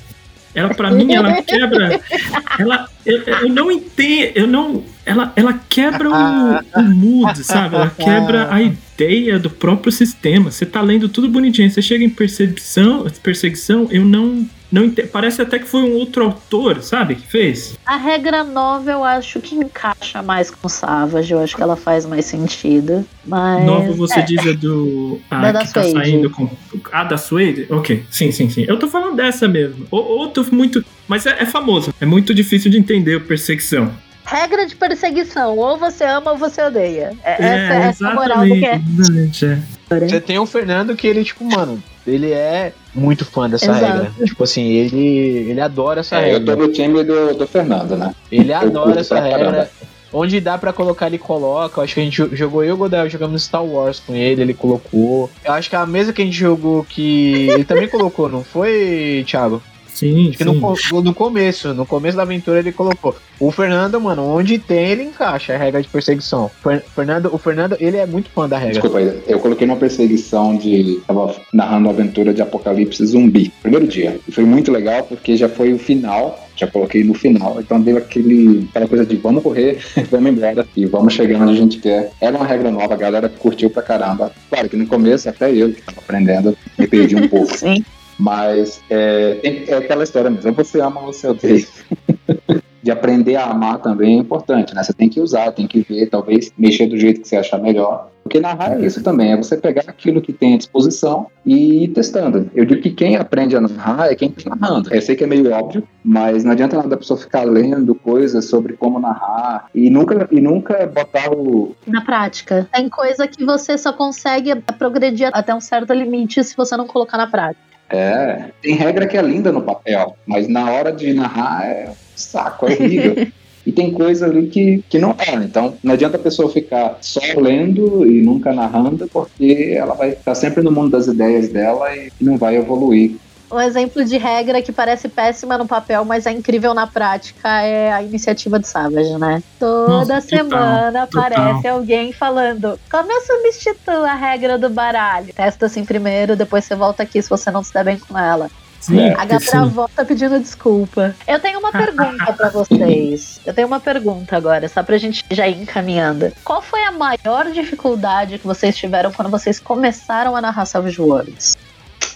ela para mim ela quebra, ela eu, eu, não entendo, eu não, ela, ela quebra o, o mood, sabe? Ela quebra a ideia do próprio sistema. Você tá lendo tudo bonitinho, você chega em percepção, perseguição, eu não não parece até que foi um outro autor, sabe, que fez. A regra nova eu acho que encaixa mais com Savage, eu acho que ela faz mais sentido. Mas nova você é. diz a do a da, da que tá saindo com a da Suede? OK. Sim, sim, sim. Eu tô falando dessa mesmo. Outro muito, mas é, é famoso. É muito difícil de entender a perseguição regra de perseguição. Ou você ama ou você odeia. É, é essa, é essa moral do que é. é. Você tem o Fernando que ele, tipo, mano, ele é muito fã dessa Exato. regra. Tipo assim, ele, ele adora essa é, regra. Eu tô no time do, do Fernando, né? Ele adora essa regra. Onde dá para colocar, ele coloca. Eu acho que a gente jogou eu e o Godel, jogamos Star Wars com ele, ele colocou. Eu acho que a mesa que a gente jogou que ele também colocou, não foi, Thiago? Sim, Acho que no, no, começo, no começo da aventura ele colocou. O Fernando, mano, onde tem ele encaixa a regra de perseguição. Fernando, o Fernando, ele é muito fã da regra. Desculpa, eu coloquei uma perseguição de. Tava narrando a aventura de Apocalipse Zumbi. Primeiro dia. E foi muito legal porque já foi o final já coloquei no final, então deu aquele, aquela coisa de vamos correr, vamos embora e vamos chegar onde a gente quer. Era uma regra nova, a galera curtiu pra caramba. Claro que no começo, até eu que tava aprendendo, me perdi um pouco. Sim. Mas é, é aquela história mesmo, ou você ama ou você odeia. de aprender a amar também é importante, né? Você tem que usar, tem que ver, talvez mexer do jeito que você achar melhor. Porque narrar é isso também, é você pegar aquilo que tem à disposição e ir testando. Eu digo que quem aprende a narrar é quem está narrando. Eu sei que é meio óbvio, mas não adianta nada a pessoa ficar lendo coisas sobre como narrar e nunca, e nunca botar o. Na prática. Tem coisa que você só consegue progredir até um certo limite se você não colocar na prática. É, tem regra que é linda no papel, mas na hora de narrar é saco, é horrível. e tem coisa ali que, que não é. Então, não adianta a pessoa ficar só lendo e nunca narrando, porque ela vai estar sempre no mundo das ideias dela e não vai evoluir um exemplo de regra que parece péssima no papel, mas é incrível na prática é a iniciativa de Savage, né? Toda Nossa, semana total, aparece total. alguém falando como eu substituo a regra do baralho. Testa assim primeiro, depois você volta aqui se você não se der bem com ela. Sim, a Gatra volta pedindo desculpa. Eu tenho uma pergunta para vocês. Eu tenho uma pergunta agora, só pra gente já ir encaminhando. Qual foi a maior dificuldade que vocês tiveram quando vocês começaram a narrar Savage Worlds?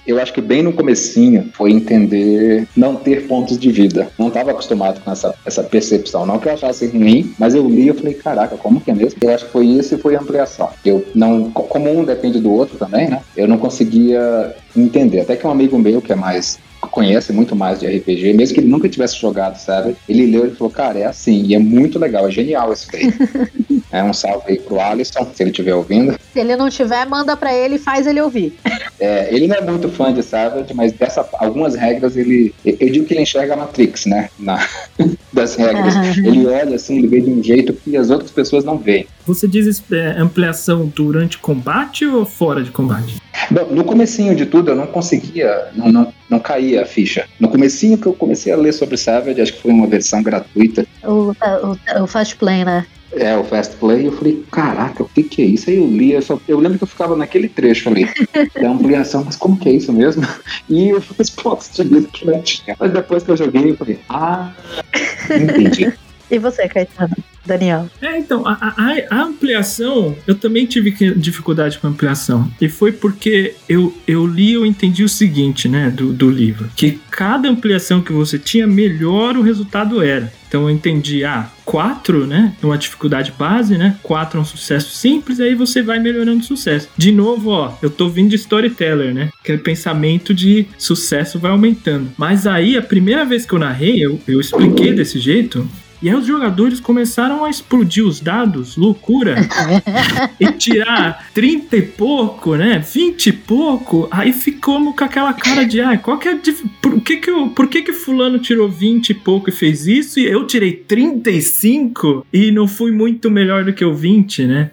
Eu acho que bem no comecinho foi entender não ter pontos de vida. Não estava acostumado com essa, essa percepção. Não que eu achasse ruim, mas eu li e falei, caraca, como que é mesmo? Eu acho que foi isso e foi ampliação. Eu não, como um depende do outro também, né? Eu não conseguia entender. Até que um amigo meu que é mais conhece muito mais de RPG, mesmo que ele nunca tivesse jogado, sabe? Ele leu e falou, cara, é assim, e é muito legal, é genial isso daí. é um salve aí pro Alisson, se ele estiver ouvindo. Se ele não tiver, manda para ele e faz ele ouvir. É, ele não é muito fã de Savage, mas dessa, algumas regras ele. Eu digo que ele enxerga a Matrix, né? Na, das regras. Ele olha assim, ele vê de um jeito que as outras pessoas não veem. Você diz é, ampliação durante combate ou fora de combate? Bom, no comecinho de tudo eu não conseguia, não, não, não caía a ficha. No comecinho que eu comecei a ler sobre Savage, acho que foi uma versão gratuita. O, o, o Fast Play, né? É, o Fast Play, eu falei, caraca, o que que é isso? Aí eu li, eu, só, eu lembro que eu ficava naquele trecho ali, da ampliação, mas como que é isso mesmo? E eu os pontos de vida que não tinha. Mas depois que eu joguei, eu falei, ah, entendi. E você, Caetano? Daniel. É, então, a, a, a, ampliação, eu também tive dificuldade com a ampliação. E foi porque eu, eu li eu entendi o seguinte, né, do, do livro: que cada ampliação que você tinha, melhor o resultado era. Então eu entendi, ah, 4, né? Uma dificuldade base, né? 4 é um sucesso simples, aí você vai melhorando o sucesso. De novo, ó, eu tô vindo de storyteller, né? Aquele pensamento de sucesso vai aumentando. Mas aí, a primeira vez que eu narrei, eu, eu expliquei desse jeito, e aí os jogadores começaram a explodir os dados, loucura, e tirar 30 e pouco, né? 20 e pouco. Aí ficamos com aquela cara de, ah, qual que é por que que eu, por que que fulano tirou 20 e pouco e fez isso e eu tirei 35 e não fui muito melhor do que o 20, né?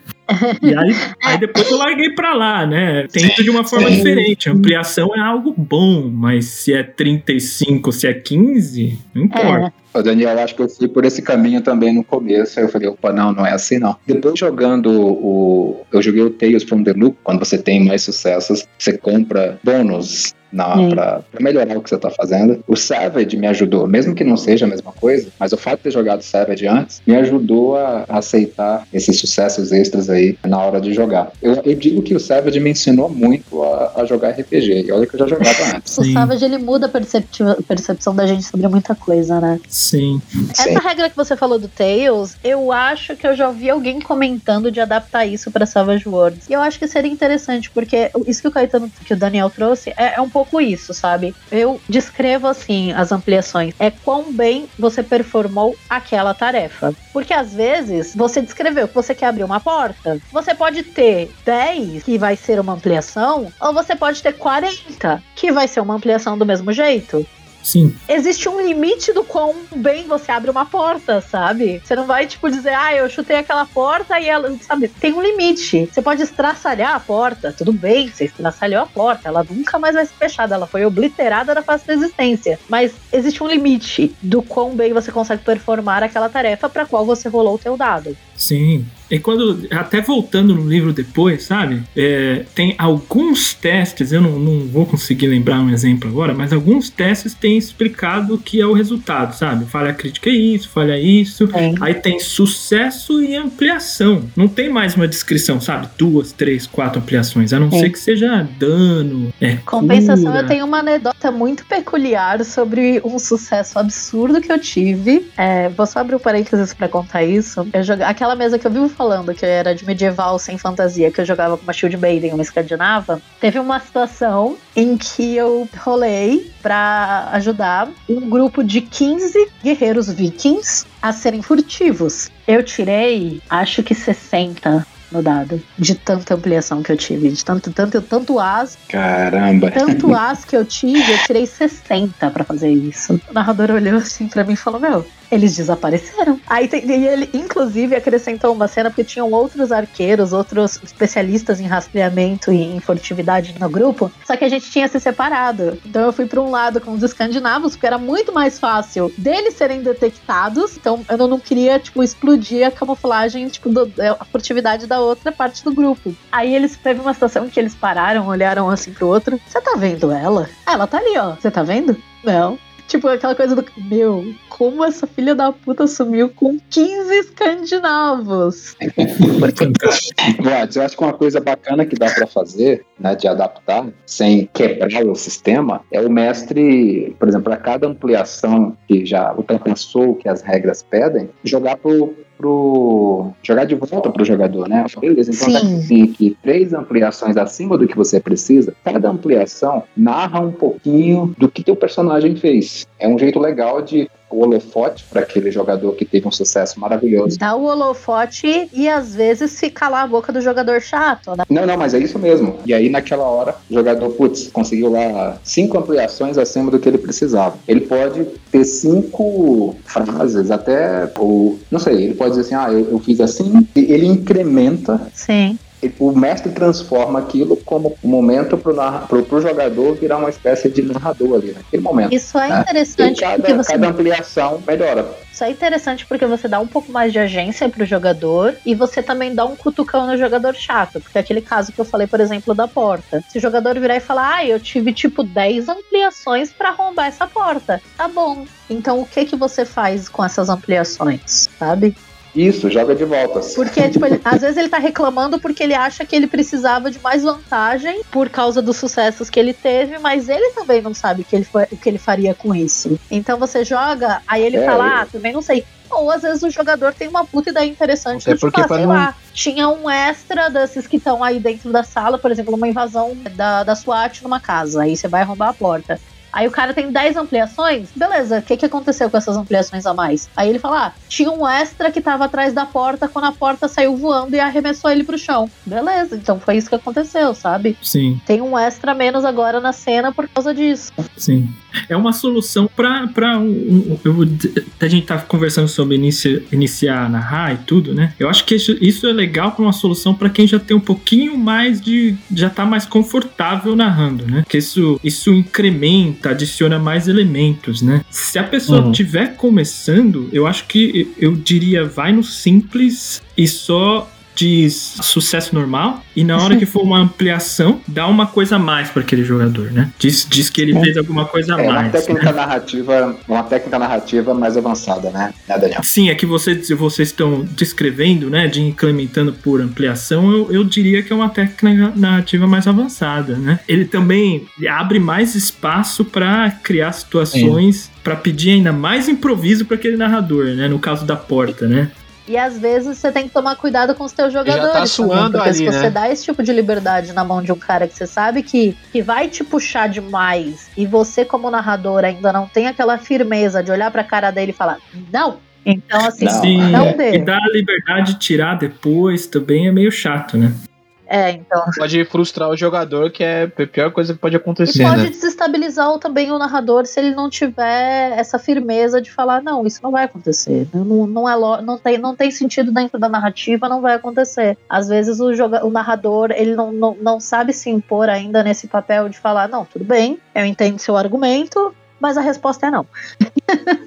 E aí, aí depois eu larguei pra lá, né? Tento de uma forma sim. diferente. ampliação é algo bom, mas se é 35, se é 15, não importa. É. Daniel, acho que eu fui por esse caminho também no começo. Aí eu falei, opa, não, não é assim não. Depois jogando o. Eu joguei o Tales from the Loop, quando você tem mais sucessos, você compra bônus para melhorar o que você tá fazendo. O Savage me ajudou, mesmo que não seja a mesma coisa, mas o fato de ter jogado Savage antes me ajudou a aceitar esses sucessos extras aí na hora de jogar. Eu, eu digo que o Savage me ensinou muito a, a, jogar RPG, e olha que eu já jogava antes. o Savage ele muda a percepção da gente sobre muita coisa, né? Sim. Essa Sim. regra que você falou do Tales, eu acho que eu já ouvi alguém comentando de adaptar isso para Savage Worlds. E eu acho que seria interessante, porque isso que o Caetano, que o Daniel trouxe, é, é um pouco isso, sabe? Eu descrevo assim as ampliações. É quão bem você performou aquela tarefa. Porque às vezes você descreveu que você quer abrir uma porta. Você pode ter 10 que vai ser uma ampliação, ou você pode ter 40 que vai ser uma ampliação do mesmo jeito. Sim. Existe um limite do quão bem você abre uma porta, sabe? Você não vai, tipo, dizer, ah, eu chutei aquela porta e ela, sabe? Tem um limite. Você pode estraçalhar a porta, tudo bem, você estraçalhou a porta, ela nunca mais vai ser fechada, ela foi obliterada da face da existência. Mas existe um limite do quão bem você consegue performar aquela tarefa para qual você rolou o teu dado. Sim. E quando, até voltando no livro depois, sabe? É, tem alguns testes, eu não, não vou conseguir lembrar um exemplo agora, mas alguns testes têm explicado o que é o resultado, sabe? Falha crítica é isso, falha isso. É. Aí tem sucesso e ampliação. Não tem mais uma descrição, sabe? Duas, três, quatro ampliações, a não é. ser que seja dano. É Compensação, cura. eu tenho uma anedota muito peculiar sobre um sucesso absurdo que eu tive. É, vou só abrir um parênteses pra contar isso. Eu joguei aquela mesa que eu vivo falando, que era de medieval sem fantasia, que eu jogava com uma Shield Maiden, uma escandinava, teve uma situação em que eu rolei para ajudar um grupo de 15 guerreiros vikings a serem furtivos. Eu tirei, acho que 60 no dado. De tanta ampliação que eu tive. De tanto, tanto, tanto as. Caramba! Tanto as que eu tive, eu tirei 60 para fazer isso. O narrador olhou assim para mim e falou: Meu, eles desapareceram. Aí tem, e ele, inclusive, acrescentou uma cena porque tinham outros arqueiros, outros especialistas em rastreamento e em furtividade no grupo, só que a gente tinha se separado. Então eu fui para um lado com os escandinavos, porque era muito mais fácil deles serem detectados. Então eu não queria, tipo, explodir a camuflagem, tipo, do, a furtividade da outra parte do grupo. Aí eles teve uma situação que eles pararam, olharam assim pro outro. Você tá vendo ela? Ela tá ali, ó. Você tá vendo? Não. Tipo, aquela coisa do. Meu, como essa filha da puta sumiu com 15 escandinavos? eu acho que uma coisa bacana que dá para fazer, né, de adaptar, sem quebrar o sistema, é o mestre, por exemplo, a cada ampliação que já ultrapassou o que as regras pedem, jogar pro, pro jogar de volta pro jogador, né? Beleza, então tá aqui que três ampliações acima do que você precisa. Cada ampliação narra um pouquinho do que teu personagem fez. É um jeito legal de o holofote para aquele jogador que teve um sucesso maravilhoso. Dá o holofote e às vezes se calar a boca do jogador chato, né? Não, não, mas é isso mesmo. E aí naquela hora o jogador, putz, conseguiu lá cinco ampliações acima do que ele precisava. Ele pode ter cinco frases, até, ou não sei, ele pode dizer assim, ah, eu, eu fiz assim, ele incrementa Sim o mestre transforma aquilo como um momento pro, pro, pro jogador virar uma espécie de narrador ali naquele momento. Isso é né? interessante. Cada, você... cada ampliação melhora. Isso é interessante porque você dá um pouco mais de agência pro jogador e você também dá um cutucão no jogador chato. Porque aquele caso que eu falei, por exemplo, da porta. Se o jogador virar e falar, ah, eu tive tipo 10 ampliações para arrombar essa porta. Tá bom. Então o que que você faz com essas ampliações, sabe? Isso, joga de volta. Porque, tipo, ele, às vezes ele tá reclamando porque ele acha que ele precisava de mais vantagem por causa dos sucessos que ele teve, mas ele também não sabe o que ele, o que ele faria com isso. Então você joga, aí ele é, fala, ah, também não sei. Ou às vezes o jogador tem uma puta ideia interessante. É porque tipo, ah, sei não... lá, tinha um extra desses que estão aí dentro da sala, por exemplo, uma invasão da, da SWAT numa casa. Aí você vai arrombar a porta. Aí o cara tem 10 ampliações, beleza, o que, que aconteceu com essas ampliações a mais? Aí ele fala: ah, tinha um extra que tava atrás da porta quando a porta saiu voando e arremessou ele pro chão. Beleza, então foi isso que aconteceu, sabe? Sim. Tem um extra menos agora na cena por causa disso. Sim. É uma solução pra. pra um, um a gente tá conversando sobre inicia, iniciar a narrar e tudo, né? Eu acho que isso, isso é legal pra uma solução para quem já tem um pouquinho mais de. já tá mais confortável narrando, né? Que isso, isso incrementa adiciona mais elementos, né? Se a pessoa estiver uhum. começando, eu acho que eu diria vai no simples e só diz sucesso normal e na hora que for uma ampliação dá uma coisa a mais para aquele jogador, né? Diz, diz que ele fez alguma coisa a é, mais. Uma técnica né? narrativa, uma técnica narrativa mais avançada, né, né Daniel? Sim, é que vocês, vocês estão descrevendo, né, de incrementando por ampliação, eu, eu diria que é uma técnica narrativa mais avançada, né? Ele também abre mais espaço para criar situações para pedir ainda mais improviso para aquele narrador, né? No caso da porta, né? E às vezes você tem que tomar cuidado com os teus jogadores. Já tá suando também, porque ali, se você né? dá esse tipo de liberdade na mão de um cara que você sabe que, que vai te puxar demais e você, como narrador, ainda não tem aquela firmeza de olhar pra cara dele e falar: não. Então, assim, não, Sim, não dê. E dar a liberdade de tirar depois também é meio chato, né? É, então. Pode frustrar o jogador, que é a pior coisa que pode acontecer. E pode né? desestabilizar também o narrador se ele não tiver essa firmeza de falar, não, isso não vai acontecer. Não, não, é, não, tem, não tem sentido dentro da narrativa, não vai acontecer. Às vezes o, joga, o narrador ele não, não, não sabe se impor ainda nesse papel de falar, não, tudo bem, eu entendo seu argumento, mas a resposta é não.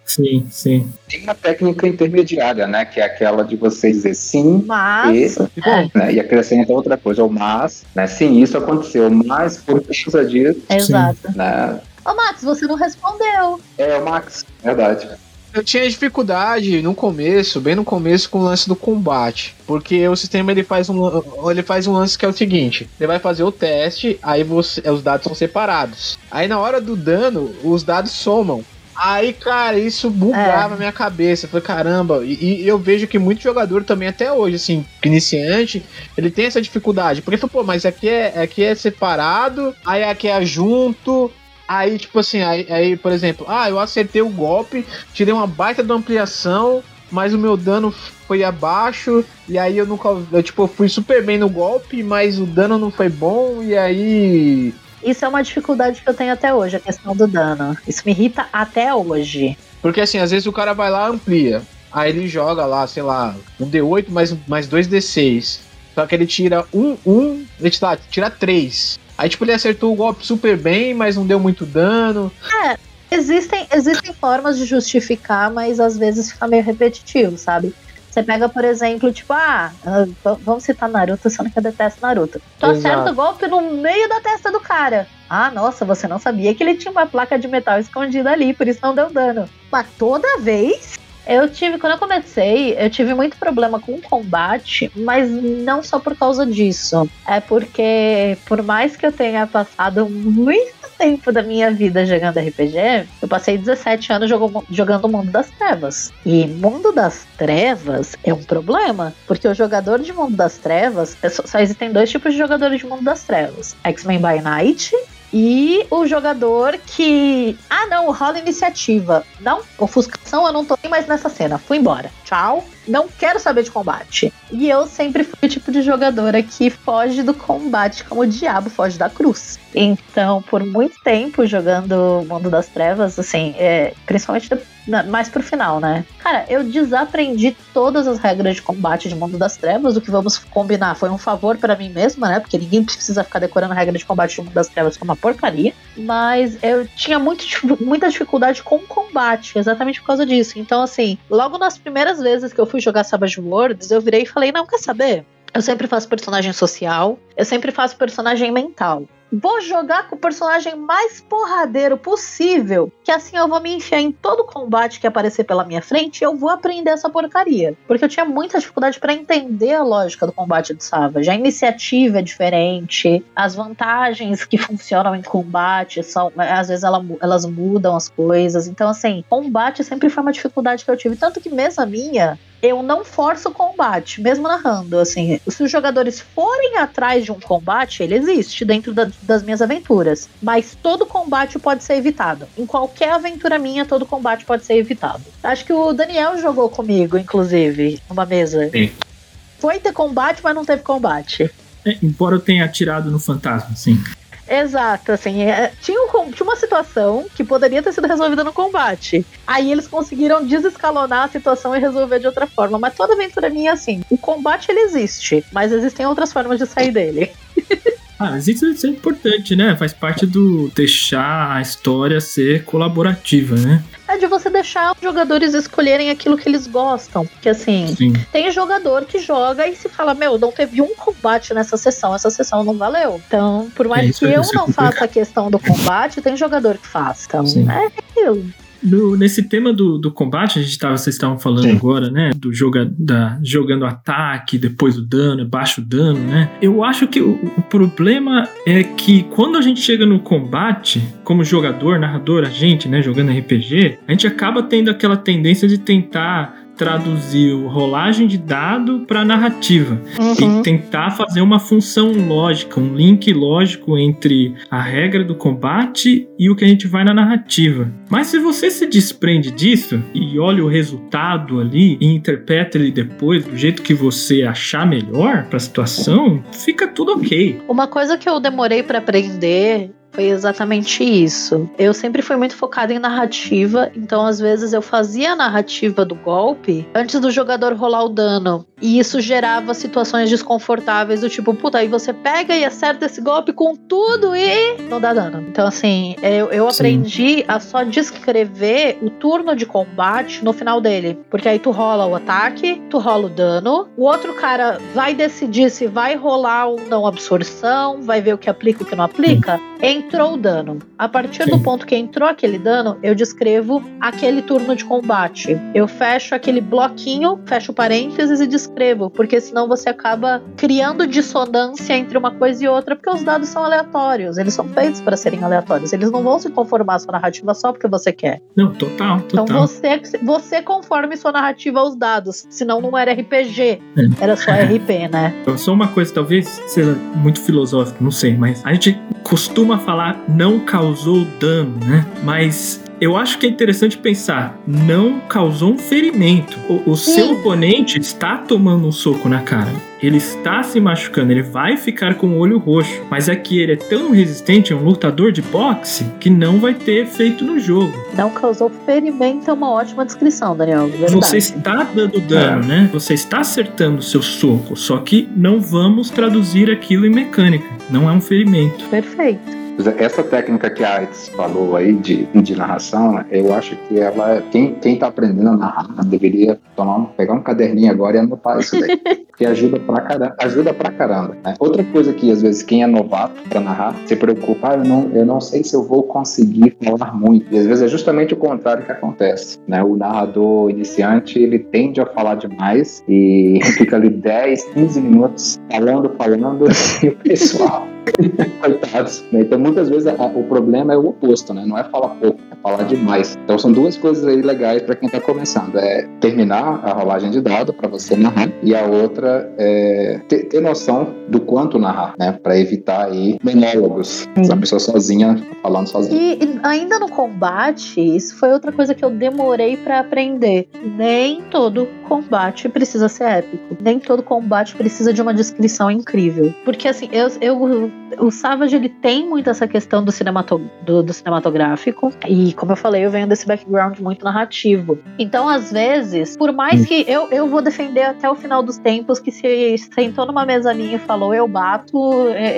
sim, sim. Tem uma técnica intermediária, né? Que é aquela de você dizer sim, mas, e, é. né, e acrescenta outra coisa, ou mas, né? Sim, isso aconteceu, mas por causa disso. Exato. Né? Ô, Max, você não respondeu. É, o Max, verdade. Eu tinha dificuldade no começo, bem no começo, com o lance do combate. Porque o sistema ele faz um, ele faz um lance que é o seguinte: ele vai fazer o teste, aí você, os dados são separados. Aí na hora do dano, os dados somam. Aí, cara, isso bugava é. minha cabeça. Eu falei, caramba, e, e, eu vejo que muito jogador também, até hoje, assim, iniciante, ele tem essa dificuldade. Porque, pô, mas aqui é, aqui é separado, aí aqui é junto, Aí, tipo assim, aí, aí, por exemplo, ah, eu acertei o golpe, tirei uma baita de ampliação, mas o meu dano foi abaixo, e aí eu nunca. Eu, tipo, fui super bem no golpe, mas o dano não foi bom, e aí. Isso é uma dificuldade que eu tenho até hoje, a questão do dano. Isso me irrita até hoje. Porque assim, às vezes o cara vai lá amplia. Aí ele joga lá, sei lá, um D8 mais, mais dois D6. Só que ele tira um, um, ele tira três. Aí, tipo, ele acertou o golpe super bem, mas não deu muito dano. É, existem, existem formas de justificar, mas às vezes fica meio repetitivo, sabe? Você pega, por exemplo, tipo, ah, ah vamos citar Naruto, só que eu detesto Naruto. Tu acerta o golpe no meio da testa do cara. Ah, nossa, você não sabia que ele tinha uma placa de metal escondida ali, por isso não deu dano. Mas toda vez eu tive, quando eu comecei, eu tive muito problema com o combate, mas não só por causa disso. É porque, por mais que eu tenha passado muito tempo da minha vida jogando RPG, eu passei 17 anos jogando, jogando Mundo das Trevas. E Mundo das Trevas é um problema, porque o jogador de Mundo das Trevas, só, só existem dois tipos de jogadores de Mundo das Trevas: X-Men by Night e o jogador que. Ah, não, rola iniciativa. Não, ofuscação eu não tô nem mais nessa cena. Fui embora. Tchau. Não quero saber de combate. E eu sempre fui o tipo de jogadora que foge do combate como o diabo foge da cruz. Então, por muito tempo jogando Mundo das Trevas, assim, é, principalmente mais pro final, né? Cara, eu desaprendi todas as regras de combate de Mundo das Trevas. O que vamos combinar foi um favor para mim mesma, né? Porque ninguém precisa ficar decorando a regra de combate de Mundo das Trevas, é uma porcaria. Mas eu tinha muito, muita dificuldade com o combate, exatamente por causa disso. Então, assim, logo nas primeiras vezes que eu fui jogar Savage Worlds, eu virei e falei: não, quer saber? Eu sempre faço personagem social, eu sempre faço personagem mental. Vou jogar com o personagem mais porradeiro possível, que assim eu vou me enfiar em todo combate que aparecer pela minha frente e eu vou aprender essa porcaria. Porque eu tinha muita dificuldade para entender a lógica do combate do Savage. A iniciativa é diferente, as vantagens que funcionam em combate são, às vezes ela, elas mudam as coisas. Então, assim, combate sempre foi uma dificuldade que eu tive. Tanto que mesmo a minha, eu não forço o combate, mesmo narrando. Assim, se os jogadores forem atrás de um combate, ele existe dentro da, das minhas aventuras. Mas todo combate pode ser evitado. Em qualquer aventura minha, todo combate pode ser evitado. Acho que o Daniel jogou comigo, inclusive, numa mesa. Sim. Foi ter combate, mas não teve combate. É, embora eu tenha atirado no fantasma, sim. Exato, assim, é, tinha, um, tinha uma situação que poderia ter sido resolvida no combate. Aí eles conseguiram desescalonar a situação e resolver de outra forma. Mas toda aventura minha é assim: o combate ele existe, mas existem outras formas de sair dele. Ah, mas isso é importante, né? Faz parte do deixar a história ser colaborativa, né? É de você deixar os jogadores escolherem aquilo que eles gostam. Porque assim, Sim. tem jogador que joga e se fala, meu, não teve um combate nessa sessão, essa sessão não valeu. Então, por mais é, que eu não faça a questão do combate, tem jogador que faz. Então, Sim. é aquilo. No, nesse tema do, do combate, a gente tava, vocês estavam falando Sim. agora, né? Do joga, da, jogando ataque, depois o dano, baixo dano, né? Eu acho que o, o, problema é que quando a gente chega no combate, como jogador, narrador, a gente, né, jogando RPG, a gente acaba tendo aquela tendência de tentar traduziu rolagem de dado para narrativa uhum. e tentar fazer uma função lógica, um link lógico entre a regra do combate e o que a gente vai na narrativa. Mas se você se desprende disso e olha o resultado ali e interpreta ele depois do jeito que você achar melhor para a situação, fica tudo ok. Uma coisa que eu demorei para aprender foi exatamente isso. Eu sempre fui muito focada em narrativa, então às vezes eu fazia a narrativa do golpe antes do jogador rolar o dano. E isso gerava situações desconfortáveis do tipo, puta, aí você pega e acerta esse golpe com tudo e não dá dano. Então, assim, eu, eu aprendi a só descrever o turno de combate no final dele. Porque aí tu rola o ataque, tu rola o dano, o outro cara vai decidir se vai rolar ou não absorção, vai ver o que aplica e o que não aplica. Em entrou o dano. A partir Sim. do ponto que entrou aquele dano, eu descrevo aquele turno de combate. Eu fecho aquele bloquinho, fecho parênteses e descrevo, porque senão você acaba criando dissonância entre uma coisa e outra, porque os dados são aleatórios. Eles são feitos para serem aleatórios. Eles não vão se conformar à sua narrativa só porque você quer. Não, total, total. Então você, você conforme sua narrativa aos dados. Senão não era RPG. É. Era só RP, né? Só uma coisa, talvez seja muito filosófico, não sei, mas a gente costuma falar não causou dano, né? Mas eu acho que é interessante pensar, não causou um ferimento. O, o seu oponente está tomando um soco na cara. Ele está se machucando, ele vai ficar com o olho roxo. Mas é que ele é tão resistente, é um lutador de boxe, que não vai ter efeito no jogo. Não causou ferimento é uma ótima descrição, Daniel. Verdade. Você está dando dano, é. né? Você está acertando o seu soco. Só que não vamos traduzir aquilo em mecânica. Não é um ferimento. Perfeito. Essa técnica que a Aitz falou aí de, de narração, eu acho que ela, quem, quem tá aprendendo a narrar deveria tomar, pegar um caderninho agora e anotar isso daí. que ajuda pra caramba. Ajuda pra caramba né? Outra coisa que às vezes quem é novato para narrar se preocupa, ah, eu não, eu não sei se eu vou conseguir falar muito. E às vezes é justamente o contrário que acontece. Né? O narrador iniciante ele tende a falar demais e fica ali 10, 15 minutos falando, falando, e o pessoal. Coitados. Né? Então, muitas vezes, a, o problema é o oposto, né? Não é falar pouco, é falar demais. Então são duas coisas aí legais para quem está começando. É terminar a rolagem de dado para você narrar e a outra é ter, ter noção do quanto narrar, né? Para evitar aí monólogos. A pessoa sozinha falando sozinha. E, e ainda no combate, isso foi outra coisa que eu demorei para aprender. Nem todo combate precisa ser épico. Nem todo combate precisa de uma descrição incrível. Porque assim, eu, eu o Savage ele tem muito essa questão do, cinemato, do, do, cinematográfico. E como eu falei, eu venho desse background muito narrativo. Então, às vezes, por mais que eu, eu vou defender até o final dos tempos que se sentou numa mesa minha e falou eu bato,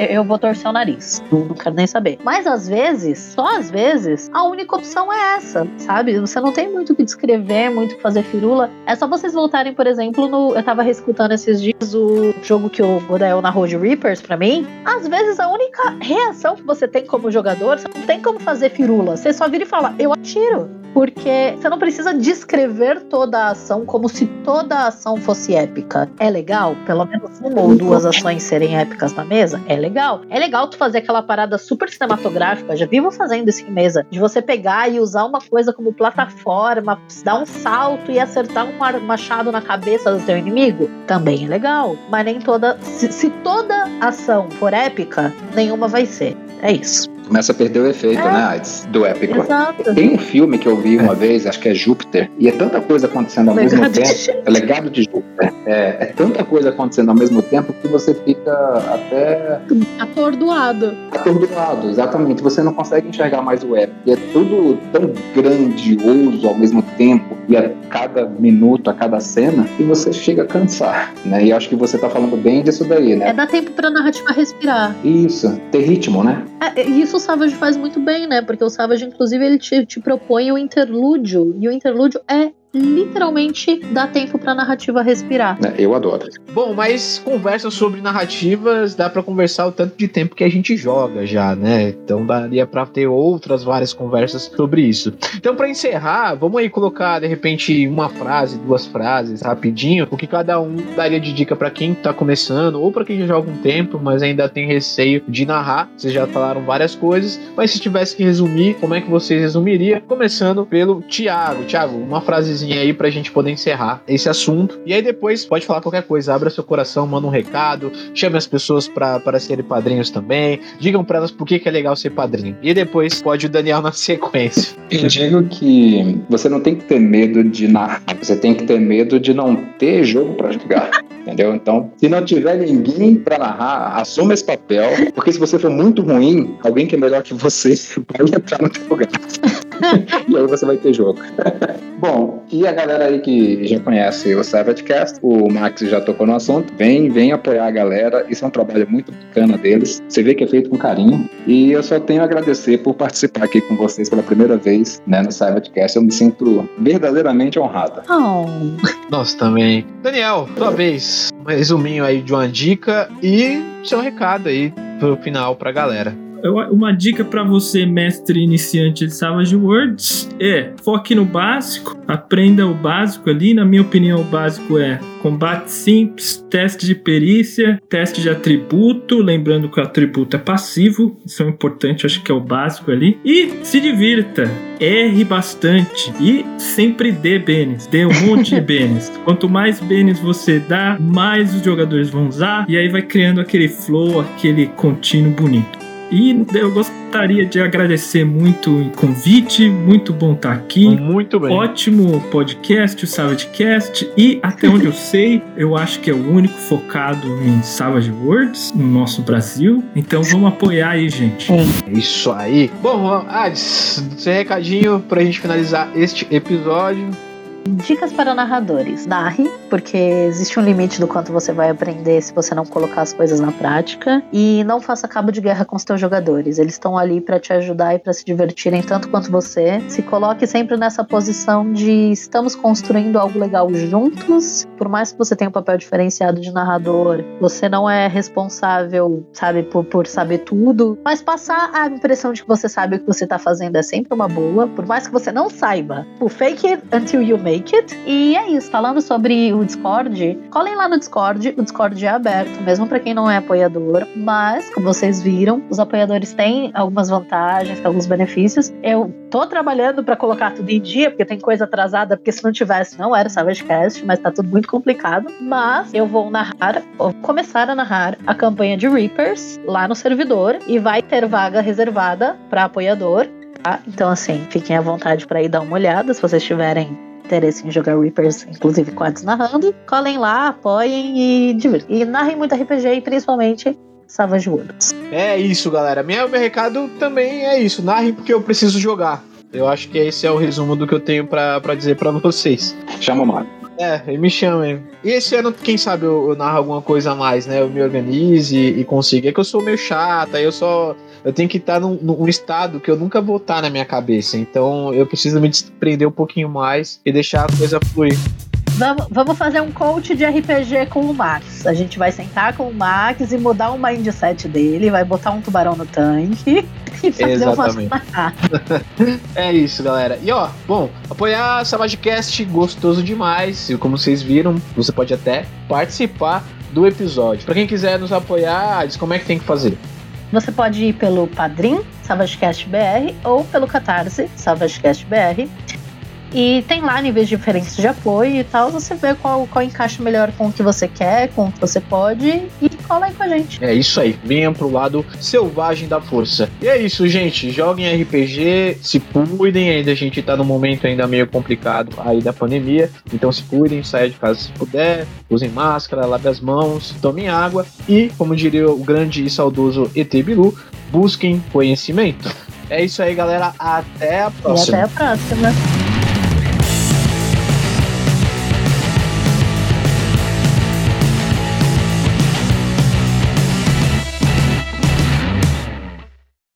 eu vou torcer o nariz. Não quero nem saber. Mas às vezes, só às vezes, a única opção é essa, sabe? Você não tem muito o que descrever, muito o que fazer firula. É só vocês voltarem, por exemplo, no. Eu tava reescutando esses dias o jogo que o Godael narrou de Reapers pra mim. Às vezes a única reação que você tem como jogador, você não tem como fazer firula. Você só vira e fala, eu atiro. Porque você não precisa descrever toda a ação como se toda a ação fosse épica. É legal? Pelo menos uma ou duas ações serem épicas na mesa? É legal. É legal tu fazer aquela parada super cinematográfica. Já vivo fazendo isso em mesa. De você pegar e usar uma coisa como plataforma, dar um salto e acertar um machado na cabeça do teu inimigo. Também é legal. Mas nem toda. Se, se toda ação for épica, nenhuma vai ser. É isso começa a perder o efeito, é. né, do épico. Exato. Tem um filme que eu vi uma vez, acho que é Júpiter, e é tanta coisa acontecendo ao mesmo tempo. É legado de Júpiter. É, é, tanta coisa acontecendo ao mesmo tempo que você fica até. Atordoado. Atordoado, exatamente. Você não consegue enxergar mais o épico. E é tudo tão grandioso ao mesmo tempo, e a cada minuto, a cada cena, que você chega a cansar. Né? E acho que você tá falando bem disso daí, né? É dar tempo pra narrativa respirar. Isso, ter ritmo, né? É, isso o Savage faz muito bem, né? Porque o Savage, inclusive, ele te, te propõe o interlúdio. E o interlúdio é literalmente dá tempo pra narrativa respirar. É, eu adoro. Bom, mas conversa sobre narrativas dá para conversar o tanto de tempo que a gente joga já, né? Então daria para ter outras várias conversas sobre isso. Então para encerrar, vamos aí colocar de repente uma frase, duas frases, rapidinho, o que cada um daria de dica para quem tá começando ou para quem já joga um tempo, mas ainda tem receio de narrar. Vocês já falaram várias coisas, mas se tivesse que resumir, como é que vocês resumiria? Começando pelo Thiago. Thiago, uma frase frasezinha aí pra gente poder encerrar esse assunto. E aí depois pode falar qualquer coisa, abra seu coração, manda um recado, chame as pessoas pra, pra serem padrinhos também, digam pra elas por que, que é legal ser padrinho. E depois pode o Daniel na sequência. Eu digo que você não tem que ter medo de narrar, você tem que ter medo de não ter jogo para jogar. Entendeu? Então, se não tiver ninguém para narrar, assuma esse papel, porque se você for muito ruim, alguém que é melhor que você vai entrar no teu lugar. e aí você vai ter jogo. Bom, e a galera aí que já conhece o Savagetcast, o Max já tocou no assunto, vem, vem apoiar a galera. Isso é um trabalho muito bacana deles. Você vê que é feito com carinho. E eu só tenho a agradecer por participar aqui com vocês pela primeira vez né, no Savagetcast. Eu me sinto verdadeiramente honrado. Oh. Nós também. Daniel, tua vez. Um resuminho aí de uma dica e seu recado aí pro final pra galera uma dica para você, mestre iniciante de Savage Words, é foque no básico, aprenda o básico ali. Na minha opinião, o básico é combate simples, teste de perícia, teste de atributo. Lembrando que o atributo é passivo, isso é importante, acho que é o básico ali. E se divirta, erre bastante e sempre dê bênus, dê um monte de bênus. Quanto mais bênus você dá, mais os jogadores vão usar e aí vai criando aquele flow, aquele contínuo bonito. E eu gostaria de agradecer muito o convite, muito bom estar aqui. Muito bem. Ótimo podcast, o SavageCast. E até onde eu sei, eu acho que é o único focado em Savage Words no nosso Brasil. Então vamos apoiar aí, gente. É isso aí. Bom, Ades, seu recadinho pra gente finalizar este episódio. Dicas para narradores. Narre, porque existe um limite do quanto você vai aprender se você não colocar as coisas na prática. E não faça cabo de guerra com os teus jogadores. Eles estão ali para te ajudar e para se divertirem tanto quanto você. Se coloque sempre nessa posição de estamos construindo algo legal juntos. Por mais que você tenha um papel diferenciado de narrador, você não é responsável, sabe, por, por saber tudo. Mas passar a impressão de que você sabe o que você tá fazendo é sempre uma boa. Por mais que você não saiba. O fake it until you make Make It. E é isso. Falando sobre o Discord, colhem lá no Discord. O Discord é aberto, mesmo para quem não é apoiador. Mas, como vocês viram, os apoiadores têm algumas vantagens, alguns benefícios. Eu tô trabalhando para colocar tudo em dia, porque tem coisa atrasada, porque se não tivesse, não era Savage Cast, mas tá tudo muito complicado. Mas eu vou narrar, vou começar a narrar a campanha de Reapers lá no servidor e vai ter vaga reservada para apoiador. Tá? Então, assim, fiquem à vontade para ir dar uma olhada se vocês tiverem interesse em jogar Reapers, inclusive quadros narrando. Colhem lá, apoiem e divirtam. E narrem muito RPG e principalmente Savage Worlds. É isso, galera. Meu, meu recado também é isso. Narrem porque eu preciso jogar. Eu acho que esse é o resumo do que eu tenho para dizer para vocês. Chama o Mário. É, me chamem. E esse ano, quem sabe eu, eu narro alguma coisa a mais, né? Eu me organize e, e consiga. É que eu sou meio chata, eu só. Eu tenho que estar num, num, estado que eu nunca vou estar na minha cabeça. Então eu preciso me desprender um pouquinho mais e deixar a coisa fluir. Vamos, vamos fazer um coach de RPG com o Max. A gente vai sentar com o Max e mudar o mindset dele, vai botar um tubarão no tanque e fazer Exatamente. é isso, galera. E ó, bom, apoiar Savagecast gostoso demais. E como vocês viram, você pode até participar do episódio. Para quem quiser nos apoiar, diz como é que tem que fazer. Você pode ir pelo Padrim, Savagecast BR, ou pelo Catarse, Savagecast BR. E tem lá níveis diferentes de apoio e tal. Você vê qual, qual encaixa melhor com o que você quer, com o que você pode e cola aí com a gente. É isso aí. Venham pro lado selvagem da força. E é isso, gente. Joguem RPG, se cuidem. Ainda a gente tá num momento ainda meio complicado aí da pandemia. Então se cuidem, saia de casa se puder, usem máscara, lavem as mãos, tomem água e, como diria o grande e saudoso ET Bilu, busquem conhecimento. É isso aí, galera. Até a próxima. E até a próxima.